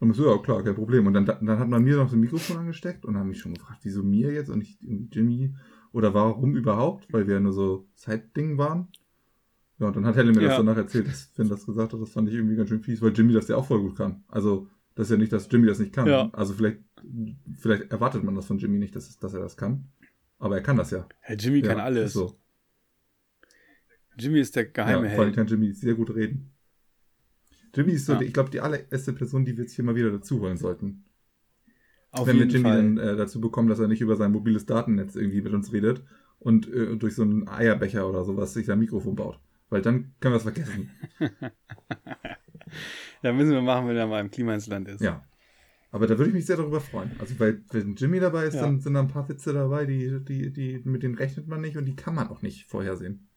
Und ich so, ja klar, kein Problem. Und dann, dann hat man mir noch so ein Mikrofon angesteckt und haben mich schon gefragt, wieso mir jetzt und nicht Jimmy oder warum überhaupt, weil wir ja nur so Zeitding waren. Ja, und dann hat Helen mir das Ja. danach erzählt, dass Finn das gesagt hat, das fand ich irgendwie ganz schön fies, weil Jimmy das ja auch voll gut kann. Also, das ist ja nicht, dass Jimmy das nicht kann. Ja. Also vielleicht, vielleicht erwartet man das von Jimmy nicht, dass, dass er das kann. Aber er kann das ja. Herr Jimmy kann ja, alles. ist So. Jimmy ist der geheime ja, vor allem Held. kann Jimmy sehr gut reden. Jimmy ist so, Ja. die, ich glaube, die allererste Person, die wir jetzt hier mal wieder dazu holen sollten. Auf Wenn wir Jimmy Fall. dann äh, dazu bekommen, dass er nicht über sein mobiles Datennetz irgendwie mit uns redet und äh, durch so einen Eierbecher oder sowas sich sein Mikrofon baut. Weil dann können wir es vergessen. Da müssen wir machen, wenn er mal im Klima ins Land ist. Ja. Aber da würde ich mich sehr darüber freuen. Also, weil, wenn Jimmy dabei ist, Ja. dann sind da ein paar Witze dabei, die, die, die, mit denen rechnet man nicht und die kann man auch nicht vorhersehen.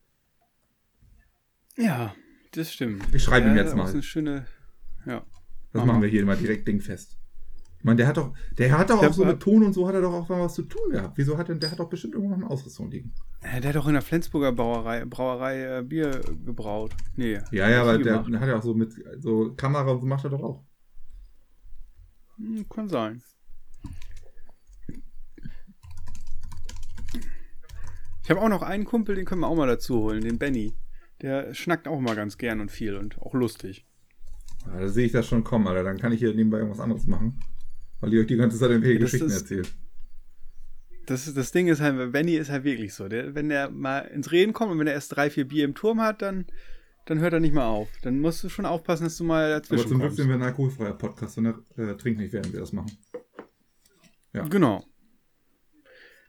Ja, das stimmt. Ich schreibe ihm Ja, jetzt das mal. ist eine schöne. Ja. Das Mach machen mal. wir hier mal direkt dingfest. Ich meine, der hat doch, der hat doch auch so mit Ton und so hat er doch auch mal was zu tun gehabt. Wieso hat denn, der hat doch bestimmt irgendwo noch eine Ausrüstung liegen. Ja, Der hat doch in der Flensburger Brauerei, Brauerei äh, Bier gebraut. Nee. Ja, ja, aber der gemacht. hat ja auch so mit, so Kamera und so macht er doch auch. Hm, Kann sein. Ich habe auch noch einen Kumpel, den können wir auch mal dazu holen, den Benny. Der schnackt auch mal ganz gern und viel und auch lustig. Ja, da sehe ich das schon kommen, Alter. Dann kann ich hier nebenbei irgendwas anderes machen. Weil ihr euch die ganze Zeit irgendwelche Ja, Geschichten ist- erzählt. Das, das Ding ist halt, Benny ist halt wirklich so. Der, wenn der mal ins Reden kommt und wenn er erst drei, vier Bier im Turm hat, dann, dann hört er nicht mehr auf. Dann musst du schon aufpassen, dass du mal Aber dazwischen zum Glück sind wir ein alkoholfreier Podcast und äh, trinkt nicht, während wir das machen. Ja. Genau.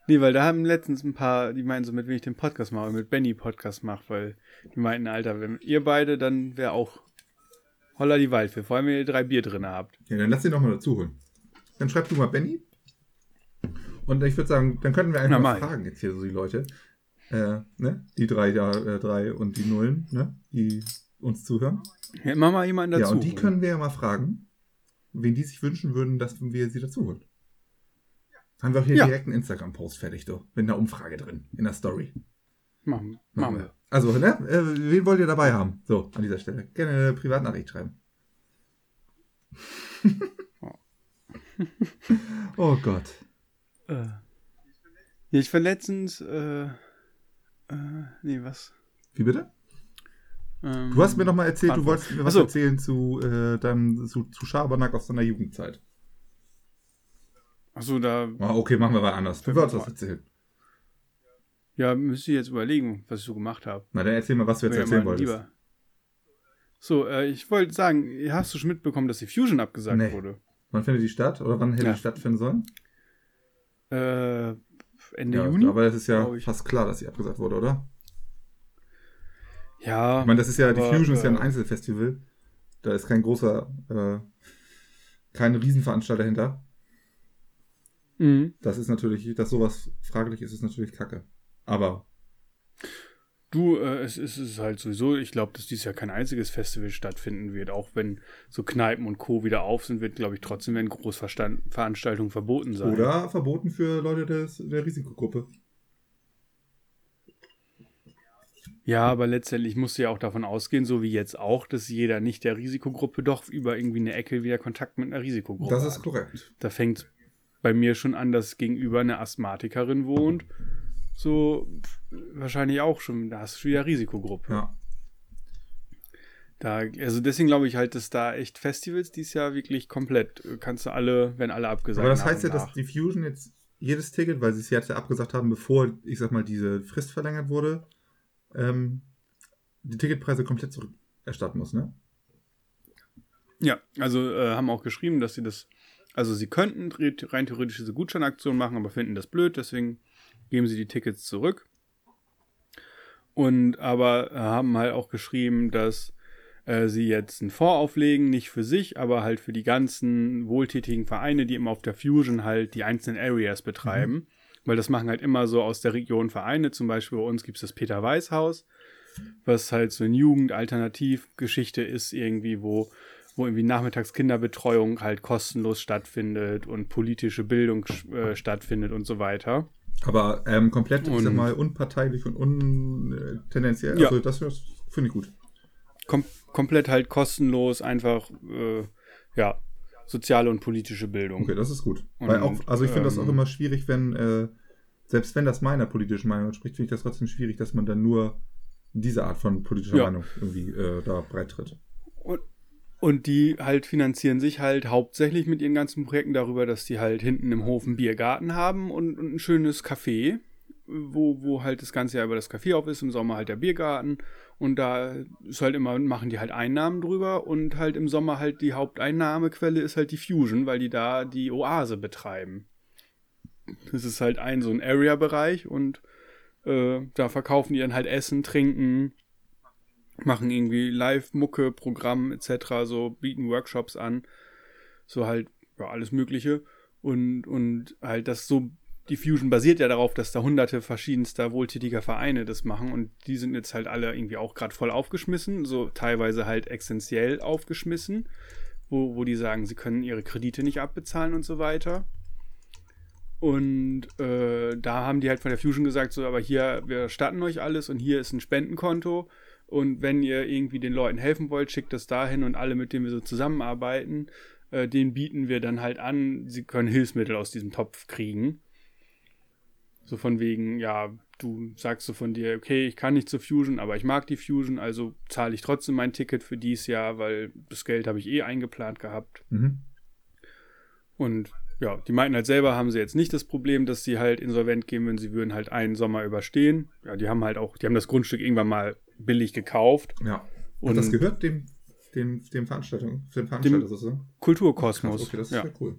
Nee, weil da haben letztens ein paar, die meinten so, mit wem ich den Podcast mache, mit Benny Podcast mache, weil die meinten, Alter, wenn ihr beide, dann wäre auch holla die Waldfee, vor allem wenn ihr drei Bier drin habt. Ja, dann lass den doch mal dazu holen. Dann schreib du mal Benny. Und ich würde sagen, dann könnten wir einfach Na, mal fragen jetzt hier so die Leute. Äh, ne? Die drei, da, äh, drei und die Nullen, ne? Die uns zuhören. Ja, immer mal jemanden dazu. ja, und die holen. können wir ja mal fragen, wen die sich wünschen würden, dass wir sie dazu holen. Haben wir auch hier Ja. direkt einen Instagram-Post fertig, du. Mit einer Umfrage drin, in der Story. Machen, machen wir. Also, ne? Äh, wen wollt ihr dabei haben? So, an dieser Stelle. Gerne eine Privatnachricht schreiben. oh Gott. Äh. Ich war letztens, äh, äh, nee, was? Wie bitte? Ähm, Du hast mir noch mal erzählt, du Frankfurt. wolltest mir was Ach so. erzählen zu, äh, deinem, zu, zu Schabernack aus deiner Jugendzeit. Achso, da, Ah, okay, machen wir mal anders. Du wolltest was erzählen. ja, müsste ich jetzt überlegen, was ich so gemacht habe. Na, dann erzähl mal, was du jetzt Wäre erzählen wolltest. lieber. So, äh, ich wollte sagen, hast du schon mitbekommen, dass die Fusion abgesagt Nee. wurde? Wann findet die statt? Oder wann hätte Ja. die stattfinden sollen? Äh, Ende ja, Juni? aber das ist ja fast klar, dass sie abgesagt wurde, oder? Ja. Ich meine, das ist ja, die aber, Fusion ist ja ein äh, Einzelfestival. Da ist kein großer, äh, kein Riesenveranstalter hinter. Mhm. Das ist natürlich, dass sowas fraglich ist, ist natürlich kacke. Aber, Du, äh, es, es ist halt sowieso, ich glaube, dass dieses Jahr kein einziges Festival stattfinden wird. Auch wenn so Kneipen und Co. wieder auf sind, wird, glaube ich, trotzdem werden Großveranstaltungen verboten sein. oder verboten für Leute des, der Risikogruppe. Ja, aber letztendlich musst du ja auch davon ausgehen, so wie jetzt auch, dass jeder nicht der Risikogruppe doch über irgendwie eine Ecke wieder Kontakt mit einer Risikogruppe Das ist hat. korrekt. Da fängt bei mir schon an, dass gegenüber eine Asthmatikerin wohnt. So wahrscheinlich auch schon, da hast du wieder Risikogruppe. Ja. Da, also deswegen glaube ich halt, dass da echt Festivals dieses Jahr wirklich komplett, äh, kannst du alle, wenn alle abgesagt Aber das nach heißt ja, und dass nach. die Fusion jetzt jedes Ticket, weil sie es jetzt ja abgesagt haben, bevor, ich sag mal, diese Frist verlängert wurde, ähm, die Ticketpreise komplett zurückerstatten muss, ne? Ja, also äh, haben auch geschrieben, dass sie das, also sie könnten re- rein theoretisch diese Gutscheinaktion machen, aber finden das blöd, deswegen geben sie die Tickets zurück. Und aber äh, haben halt auch geschrieben, dass äh, sie jetzt einen Fonds auflegen, nicht für sich, aber halt für die ganzen wohltätigen Vereine, die immer auf der Fusion halt die einzelnen Areas betreiben. Mhm. Weil das machen halt immer so aus der Region Vereine. Zum Beispiel bei uns gibt es das Peter Weiß Haus, was halt so eine Jugend-Alternativgeschichte ist, irgendwie, wo, wo irgendwie Nachmittagskinderbetreuung halt kostenlos stattfindet und politische Bildung äh, stattfindet und so weiter. Aber ähm, komplett, und, ich sag mal, unparteilich und untendenziell. Ja. Also das finde ich gut kom komplett halt kostenlos, einfach, äh, ja, soziale und politische Bildung. Okay, das ist gut. Und, Weil auch, also ich finde ähm, das auch ähm, immer schwierig, wenn, äh, selbst wenn das meiner politischen Meinung entspricht, finde ich das trotzdem schwierig, dass man dann nur diese Art von politischer ja. Meinung irgendwie äh, da breit tritt. Und, und die halt finanzieren sich halt hauptsächlich mit ihren ganzen Projekten darüber, dass die halt hinten im Hof einen Biergarten haben und, und ein schönes Café, wo, wo halt das ganze Jahr über das Café auf ist, im Sommer halt der Biergarten und da ist halt immer, machen die halt Einnahmen drüber und halt im Sommer halt die Haupteinnahmequelle ist halt die Fusion, weil die da die Oase betreiben. Das ist halt ein so ein Area-Bereich und äh, da verkaufen die dann halt Essen, Trinken, machen irgendwie Live-Mucke, Programm etc., so bieten Workshops an, so halt, ja, alles Mögliche. Und, und halt das so die Fusion basiert ja darauf, dass da hunderte verschiedenster wohltätiger Vereine das machen und die sind jetzt halt alle irgendwie auch gerade voll aufgeschmissen, so teilweise halt essentiell aufgeschmissen, wo, wo die sagen, sie können ihre Kredite nicht abbezahlen und so weiter. Und äh, da haben die halt von der Fusion gesagt, so, aber hier, wir starten euch alles und hier ist ein Spendenkonto. Und wenn ihr irgendwie den Leuten helfen wollt, schickt das dahin und alle, mit denen wir so zusammenarbeiten, äh, denen bieten wir dann halt an, sie können Hilfsmittel aus diesem Topf kriegen. So von wegen, ja, du sagst so von dir, okay, ich kann nicht zur Fusion, aber ich mag die Fusion, also zahle ich trotzdem mein Ticket für dieses Jahr, weil das Geld habe ich eh eingeplant gehabt. Mhm. Und ja, die meinten halt selber, haben sie jetzt nicht das Problem, dass sie halt insolvent gehen, wenn sie würden halt einen Sommer überstehen. Ja, die haben halt auch, die haben das Grundstück irgendwann mal billig gekauft. Ja. Und Hat das gehört dem, dem, dem Veranstaltung, dem Veranstalter sozusagen? Kulturkosmos. Okay, das ist ja, ja cool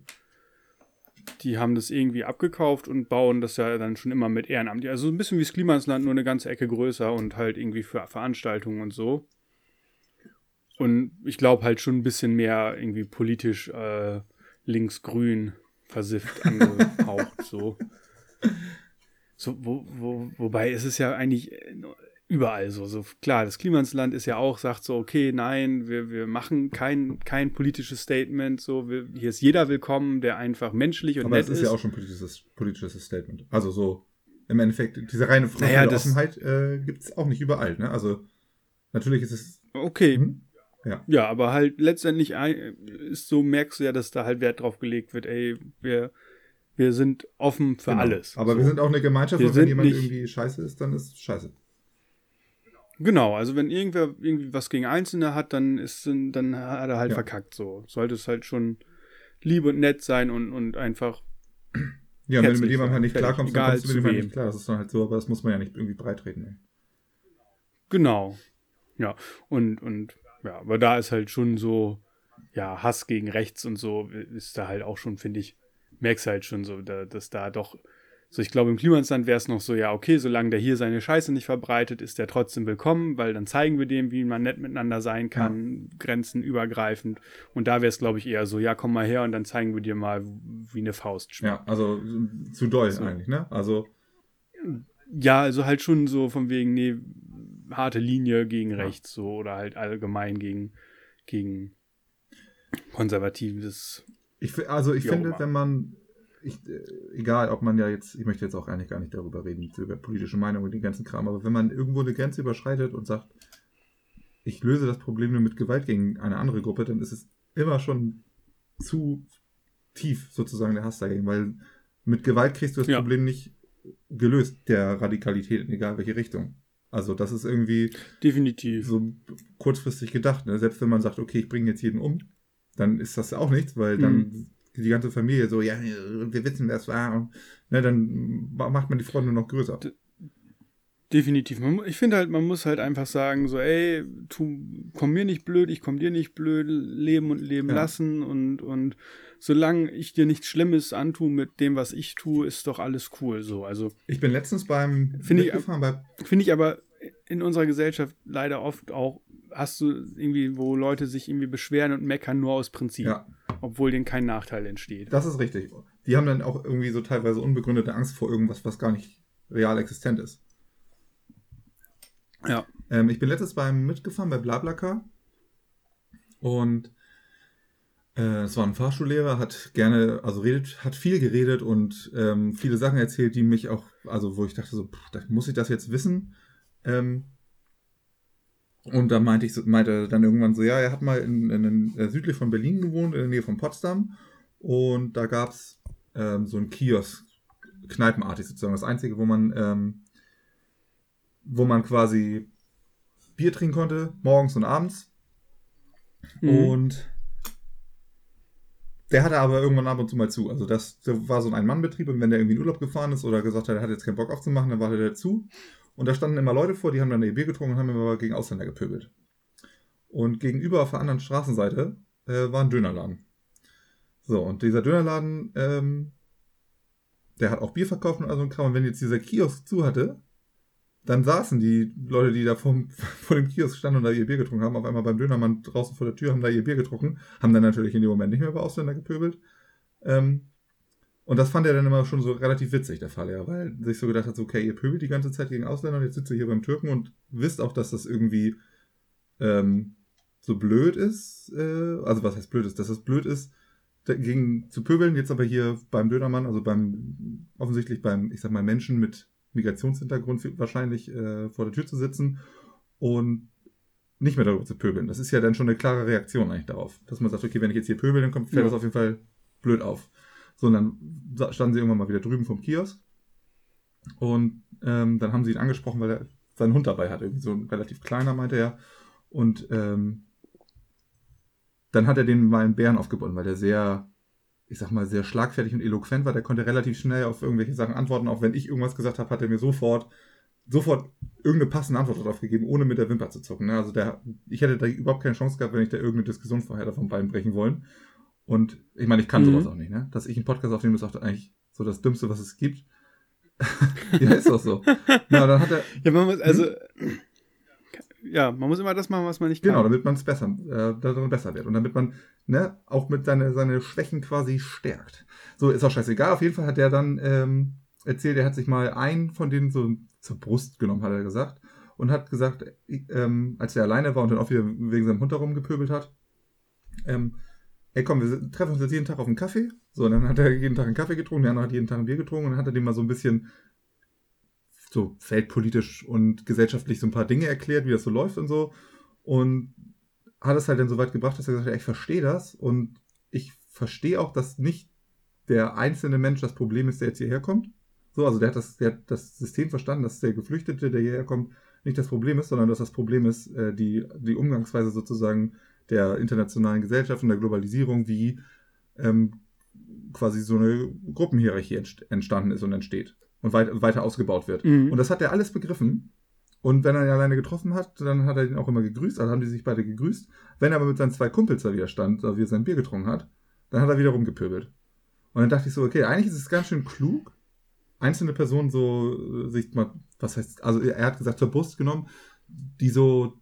die haben das irgendwie abgekauft und bauen das ja dann schon immer mit Ehrenamt. Also ein bisschen wie das Klimansland, nur eine ganze Ecke größer und halt irgendwie für Veranstaltungen und so. Und ich glaube halt schon ein bisschen mehr irgendwie politisch äh, links-grün versifft angehaucht, so. So, wo, wo, wobei es ist ja eigentlich überall so. so klar, das Klimansland ist ja auch, sagt so, okay, nein, wir, wir machen kein, kein politisches Statement, so, wir, hier ist jeder willkommen, der einfach menschlich und Aber nett ist. Aber es ist ja auch schon politisches, politisches Statement. Also so, im Endeffekt, diese reine Frage naja, der Offenheit äh, gibt es auch nicht überall, ne? Also, natürlich ist es. Okay. Hm? Ja. ja, aber halt letztendlich ist so, merkst du ja, dass da halt Wert drauf gelegt wird, ey, wir, wir sind offen für genau. alles. Aber so. wir sind auch eine Gemeinschaft, und wenn jemand irgendwie scheiße ist, dann ist scheiße. Genau, also wenn irgendwer irgendwie was gegen Einzelne hat, dann ist dann hat er halt ja. verkackt so. Sollte es halt schon lieb und nett sein und, und einfach. Ja, wenn du mit jemandem halt nicht klarkommst, dann kommst du mit jemandem nicht klar. Das ist dann halt so, aber das muss man ja nicht irgendwie breitreten. Ey. Genau. Ja, und, und ja, aber da ist halt schon so, ja, Hass gegen rechts und so ist da halt auch schon, finde ich, merkst halt schon so, da, dass da doch so, ich glaube, im Klimansland wäre es noch so, ja, okay, solange der hier seine Scheiße nicht verbreitet, ist der trotzdem willkommen, weil dann zeigen wir dem, wie man nett miteinander sein kann, ja. grenzenübergreifend. Und da wäre es, glaube ich, eher so, ja, komm mal her und dann zeigen wir dir mal, wie eine Faust schmeckt. Ja, also zu doll so. eigentlich, ne? Also. Ja, also halt schon so von wegen, nee, harte Linie gegen ja. rechts, so, oder halt allgemein gegen, gegen konservatives. Ich, also ich finde, wenn man ich, äh, egal, ob man ja jetzt, ich möchte jetzt auch eigentlich gar nicht darüber reden, über politische Meinung und den ganzen Kram, aber wenn man irgendwo eine Grenze überschreitet und sagt, ich löse das Problem nur mit Gewalt gegen eine andere Gruppe, dann ist es immer schon zu tief sozusagen der Hass dagegen, weil mit Gewalt kriegst du das ja. Problem nicht gelöst, der Radikalität, in egal welche Richtung. Also das ist irgendwie definitiv so kurzfristig gedacht. Ne? Selbst wenn man sagt, okay, ich bringe jetzt jeden um, dann ist das auch nichts, weil dann mhm die ganze Familie so, ja, wir wissen, wer es war. Und, ne, dann macht man die Freude nur noch größer. D definitiv. Ich finde halt, man muss halt einfach sagen, so, ey, tu, komm mir nicht blöd, ich komm dir nicht blöd, leben und leben ja. lassen und, und solange ich dir nichts Schlimmes antue mit dem, was ich tue, ist doch alles cool. So, also. Ich bin letztens beim finde ich, find ich aber in unserer Gesellschaft leider oft auch hast du irgendwie, wo Leute sich irgendwie beschweren und meckern nur aus Prinzip. Ja. Obwohl denen kein Nachteil entsteht. Das ist richtig. Die haben dann auch irgendwie so teilweise unbegründete Angst vor irgendwas, was gar nicht real existent ist. Ja. Ähm, ich bin letztes beim mitgefahren bei Blablacar und äh, es war ein Fahrschullehrer, hat gerne, also redet, hat viel geredet und ähm, viele Sachen erzählt, die mich auch, also wo ich dachte so, pff, muss ich das jetzt wissen. Ähm, und da meinte ich, meinte er dann irgendwann so, ja, er hat mal in, in, in, äh, südlich von Berlin gewohnt, in der Nähe von Potsdam. Und da gab es ähm, so einen Kiosk, kneipenartig sozusagen. Das Einzige, wo man, ähm, wo man quasi Bier trinken konnte, morgens und abends. Mhm. Und der hatte aber irgendwann ab und zu mal zu. Also das, das war so ein Ein-Mann-Betrieb und wenn der irgendwie in Urlaub gefahren ist oder gesagt hat, er hat jetzt keinen Bock aufzumachen, dann war der zu. Und da standen immer Leute vor, die haben dann ihr Bier getrunken und haben immer gegen Ausländer gepöbelt. Und gegenüber auf der anderen Straßenseite äh, war ein Dönerladen. So, und dieser Dönerladen, ähm, der hat auch Bier verkauft und all so ein Kram. Und wenn jetzt dieser Kiosk zu hatte, dann saßen die Leute, die da vom, vor dem Kiosk standen und da ihr Bier getrunken haben, auf einmal beim Dönermann draußen vor der Tür, haben da ihr Bier getrunken, haben dann natürlich in dem Moment nicht mehr über Ausländer gepöbelt. Ähm, und das fand er dann immer schon so relativ witzig, der Fahrlehrer, weil sich so gedacht hat, so, okay, ihr pöbelt die ganze Zeit gegen Ausländer und jetzt sitzt ihr hier beim Türken und wisst auch, dass das irgendwie ähm, so blöd ist, äh, also was heißt blöd ist, dass das blöd ist, dagegen zu pöbeln, jetzt aber hier beim Dönermann, also beim, offensichtlich beim, ich sag mal, Menschen mit Migrationshintergrund wahrscheinlich äh, vor der Tür zu sitzen und nicht mehr darüber zu pöbeln. Das ist ja dann schon eine klare Reaktion eigentlich darauf, dass man sagt, okay, wenn ich jetzt hier pöbel, dann kommt, fällt Ja. das auf jeden Fall blöd auf. So, und dann sa- standen sie irgendwann mal wieder drüben vom Kiosk und ähm, dann haben sie ihn angesprochen, weil er seinen Hund dabei hat, irgendwie so ein relativ kleiner, meinte er. Und ähm, dann hat er den mal einen Bären aufgebunden, weil der sehr, ich sag mal, sehr schlagfertig und eloquent war. Der konnte relativ schnell auf irgendwelche Sachen antworten. Auch wenn ich irgendwas gesagt habe, hat er mir sofort, sofort irgendeine passende Antwort darauf gegeben, ohne mit der Wimper zu zucken. Ne? Also der, ich hätte da überhaupt keine Chance gehabt, wenn ich da irgendeine Diskussion vorher davon brechen wollen. Und ich meine, ich kann Mhm. sowas auch nicht, ne? Dass ich einen Podcast aufnehme, ist auch eigentlich so das Dümmste, was es gibt. ja, ist doch so. Na, dann hat er, Ja, man muss, also, ja, man muss immer das machen, was man nicht kann. Genau, damit man es besser, äh, besser wird. Und damit man ne, auch mit seine, seine Schwächen quasi stärkt. So, ist auch scheißegal. Auf jeden Fall hat er dann ähm, erzählt, er hat sich mal einen von denen so zur Brust genommen, hat er gesagt. Und hat gesagt, ähm, als er alleine war und dann auch wieder wegen seinem Hund herumgepöbelt hat, ähm, ey komm, wir treffen uns jetzt jeden Tag auf einen Kaffee. So, und dann hat er jeden Tag einen Kaffee getrunken, der andere hat jeden Tag ein Bier getrunken und dann hat er dem mal so ein bisschen so feldpolitisch und gesellschaftlich so ein paar Dinge erklärt, wie das so läuft und so. Und hat es halt dann so weit gebracht, dass er gesagt hat, ja, ich verstehe das und ich verstehe auch, dass nicht der einzelne Mensch das Problem ist, der jetzt hierher kommt. So, also der hat das, der hat das System verstanden, dass der Geflüchtete, der hierher kommt, nicht das Problem ist, sondern dass das Problem ist, äh, die, die Umgangsweise sozusagen der internationalen Gesellschaft und der Globalisierung, wie ähm, quasi so eine Gruppenhierarchie entst entstanden ist und entsteht und weit weiter ausgebaut wird. Mhm. Und das hat er alles begriffen. Und wenn er ihn alleine getroffen hat, dann hat er ihn auch immer gegrüßt, also haben die sich beide gegrüßt. Wenn er aber mit seinen zwei Kumpels da wieder stand, da wie er sein Bier getrunken hat, dann hat er wieder rumgepöbelt. Und dann dachte ich so, okay, eigentlich ist es ganz schön klug, einzelne Personen so äh, sich mal, was heißt, also er hat gesagt, zur Brust genommen, die so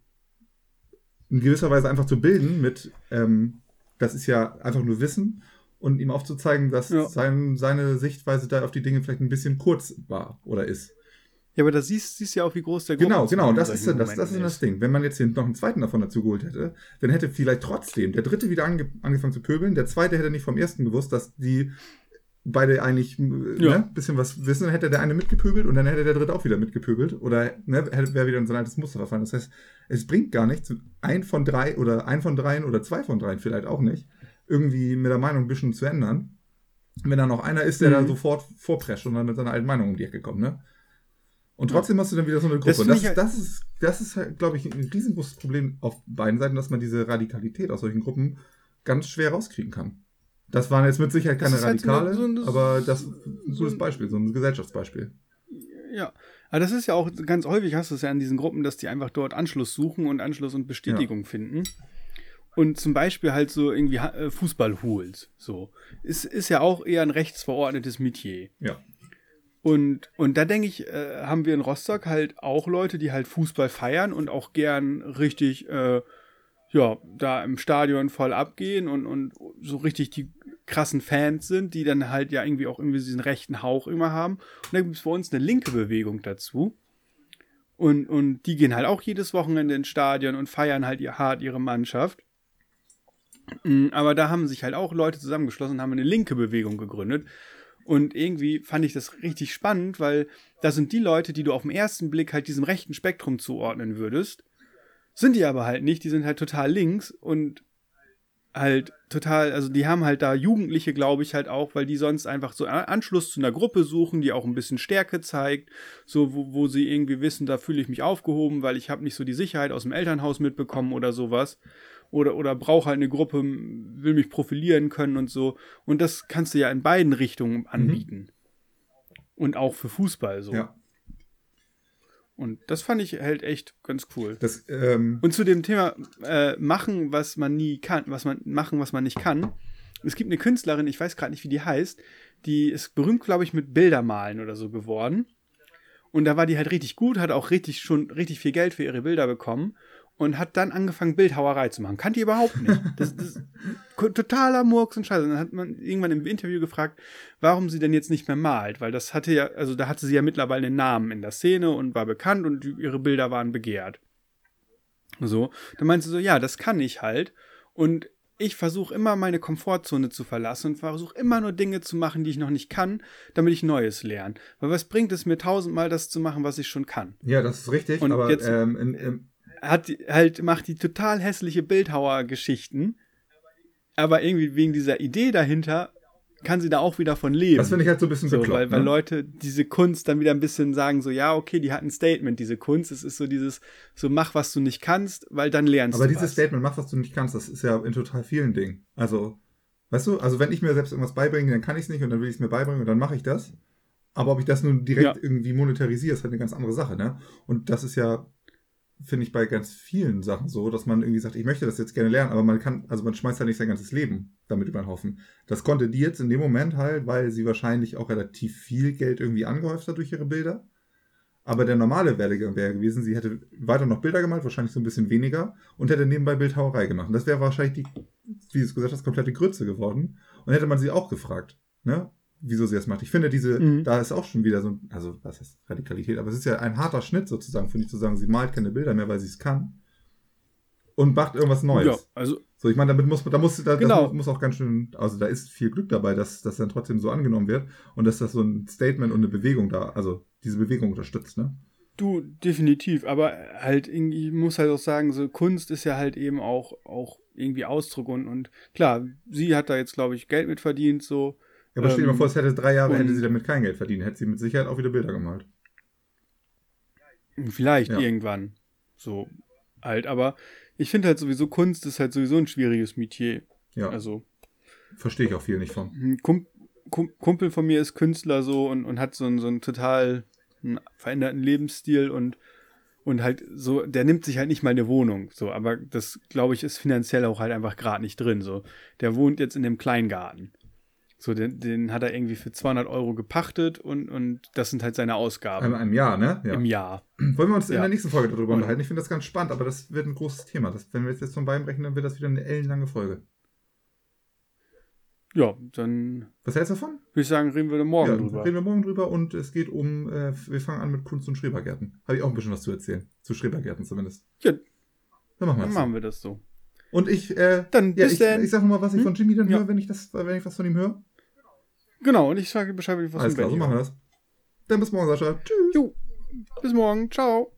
in gewisser Weise einfach zu bilden mit, ähm, das ist ja einfach nur Wissen und ihm aufzuzeigen, dass Ja. sein, seine Sichtweise da auf die Dinge vielleicht ein bisschen kurz war oder ist. Ja, aber da siehst, siehst ja auch, wie groß der Genau, Gruppenzwang genau, in das ist, das, das ist das Ding. Wenn man jetzt hier noch einen zweiten davon dazu geholt hätte, dann hätte vielleicht trotzdem der dritte wieder ange angefangen zu pöbeln, der zweite hätte nicht vom ersten gewusst, dass die beide eigentlich ein Ja. ne, bisschen was wissen, dann hätte der eine mitgepöbelt und dann hätte der dritte auch wieder mitgepöbelt oder ne, wäre wieder in sein altes Muster verfallen. Das heißt, es bringt gar nichts, ein von drei oder ein von dreien oder zwei von dreien vielleicht auch nicht, irgendwie mit der Meinung ein bisschen zu ändern. Wenn da noch einer ist, der Mhm. da sofort vorprescht und dann mit seiner alten Meinung um die Ecke kommt, ne? Und trotzdem hast du dann wieder so eine Gruppe. Das Das, halt- das ist, das ist halt, glaube ich, ein riesengroßes Problem auf beiden Seiten, dass man diese Radikalität aus solchen Gruppen ganz schwer rauskriegen kann. Das waren jetzt mit Sicherheit keine ist halt so eine- Radikale, aber das ist ein so gutes ein- Beispiel, so ein Gesellschaftsbeispiel. Ja, aber das ist ja auch ganz häufig, hast du es ja in diesen Gruppen, dass die einfach dort Anschluss suchen und Anschluss und Bestätigung finden. Und zum Beispiel halt so irgendwie äh, Fußballhools. So. Ist, ist ja auch eher ein rechtsverordnetes Metier. Ja. Und, und da denke ich, äh, haben wir in Rostock halt auch Leute, die halt Fußball feiern und auch gern richtig, äh, ja, da im Stadion voll abgehen und, und so richtig die krassen Fans sind, die dann halt ja irgendwie auch irgendwie diesen rechten Hauch immer haben. Und dann gibt es bei uns eine linke Bewegung dazu. Und, und die gehen halt auch jedes Wochenende ins Stadion und feiern halt ihr hart ihre Mannschaft. Mm, aber da haben sich halt auch Leute zusammengeschlossen und haben eine linke Bewegung gegründet. Und irgendwie fand ich das richtig spannend, weil da sind die Leute, die du auf den ersten Blick halt diesem rechten Spektrum zuordnen würdest, sind die aber halt nicht, die sind halt total links und halt total, also die haben halt da Jugendliche, glaube ich, halt auch, weil die sonst einfach so Anschluss zu einer Gruppe suchen, die auch ein bisschen Stärke zeigt, so wo, wo sie irgendwie wissen, da fühle ich mich aufgehoben, weil ich habe nicht so die Sicherheit aus dem Elternhaus mitbekommen oder sowas. Oder, oder brauche halt eine Gruppe, will mich profilieren können und so. Und das kannst du ja in beiden Richtungen anbieten. Mhm. Und auch für Fußball so. Ja. Und das fand ich halt echt ganz cool. Das, ähm und zu dem Thema äh, machen, was man nie kann, was man machen, was man nicht kann. Es gibt eine Künstlerin, ich weiß gerade nicht, wie die heißt, die ist berühmt, glaube ich, mit Bildermalen oder so geworden. Und da war die halt richtig gut, hat auch richtig schon richtig viel Geld für ihre Bilder bekommen und hat dann angefangen, Bildhauerei zu machen. Kannte die überhaupt nicht. Das, das totaler Murks und Scheiße. Und dann hat man irgendwann im Interview gefragt, warum sie denn jetzt nicht mehr malt, weil das hatte ja, also da hatte sie ja mittlerweile einen Namen in der Szene und war bekannt und ihre Bilder waren begehrt. So, dann meinte sie so, ja, das kann ich halt und ich versuche immer meine Komfortzone zu verlassen und versuche immer nur Dinge zu machen, die ich noch nicht kann, damit ich Neues lerne. Weil was bringt es mir tausendmal das zu machen, was ich schon kann? Ja, das ist richtig. Und aber jetzt, ähm, in, in, hat halt macht die total hässliche Bildhauer-Geschichten, aber irgendwie wegen dieser Idee dahinter kann sie da auch wieder von leben. Das finde ich halt so ein bisschen so, bekloppt, weil, weil ne? Leute diese Kunst dann wieder ein bisschen sagen so, ja, okay, die hat ein Statement, diese Kunst. Es ist so dieses, so mach, was du nicht kannst, weil dann lernst Aber du dieses was. Statement, mach, was du nicht kannst, das ist ja in total vielen Dingen. Also, weißt du, also wenn ich mir selbst irgendwas beibringe, dann kann ich es nicht und dann will ich es mir beibringen und dann mache ich das. Aber ob ich das nun direkt ja. irgendwie monetarisiere, ist halt eine ganz andere Sache, ne? Und das ist ja finde ich bei ganz vielen Sachen so, dass man irgendwie sagt, ich möchte das jetzt gerne lernen, aber man kann, also man schmeißt ja nicht sein ganzes Leben damit über den Haufen. Das konnte die jetzt in dem Moment halt, weil sie wahrscheinlich auch relativ viel Geld irgendwie angehäuft hat durch ihre Bilder. Aber der normale Werdegang wäre gewesen, sie hätte weiter noch Bilder gemalt, wahrscheinlich so ein bisschen weniger, und hätte nebenbei Bildhauerei gemacht. Und das wäre wahrscheinlich die, wie du es gesagt hast, komplette Grütze geworden. Und hätte man sie auch gefragt, ne? Wieso sie das macht. Ich finde, diese, mhm. da ist auch schon wieder so, also was heißt Radikalität, aber es ist ja ein harter Schnitt sozusagen, finde ich, zu sagen, sie malt keine Bilder mehr, weil sie es kann. Und macht irgendwas Neues. Ja, also. So, ich meine, damit muss man, da muss, da, genau. das muss auch ganz schön, also da ist viel Glück dabei, dass das dann trotzdem so angenommen wird und dass das so ein Statement und eine Bewegung da, also diese Bewegung unterstützt, ne? Du, definitiv, aber halt, ich muss halt auch sagen, so Kunst ist ja halt eben auch, auch irgendwie Ausdruck und, und klar, sie hat da jetzt, glaube ich, Geld mit verdient, so, ja, aber ähm, stell dir mal vor, es hätte drei Jahre, hätte sie damit kein Geld verdient, hätte sie mit Sicherheit auch wieder Bilder gemalt. Vielleicht ja. irgendwann. So halt, aber ich finde halt sowieso, Kunst ist halt sowieso ein schwieriges Metier. Ja. Also. Verstehe ich auch viel nicht von. Ein Kumpel von mir ist Künstler so und, und hat so einen, so einen total einen veränderten Lebensstil und, und halt so, der nimmt sich halt nicht mal eine Wohnung, so, aber das, glaube ich, ist finanziell auch halt einfach gerade nicht drin, so. Der wohnt jetzt in dem Kleingarten. So, den, den hat er irgendwie für 200 Euro gepachtet und, und das sind halt seine Ausgaben. Im, Jahr, ne? Ja. Im Jahr. Wollen wir uns ja. in der nächsten Folge darüber unterhalten? Ich finde das ganz spannend, aber das wird ein großes Thema. Das, wenn wir jetzt zum Bein brechen, dann wird das wieder eine ellenlange Folge. Ja, dann. Was hältst du davon? Würde ich sagen, reden wir morgen ja, drüber. Reden wir morgen drüber und es geht um, äh, wir fangen an mit Kunst- und Schrebergärten. Habe ich auch ein bisschen was zu erzählen. Zu Schrebergärten zumindest. Ja. Dann machen wir, dann machen wir das so. Und ich, äh, dann ja, bis ich, dann. ich sag nochmal, was ich hm? von Jimmy dann ja. höre, wenn ich das, wenn ich was von ihm höre. Genau, und ich sage Bescheid, was Alles klar, so machen wir das. Dann bis morgen, Sascha. Tschüss. Jo, bis morgen. Ciao.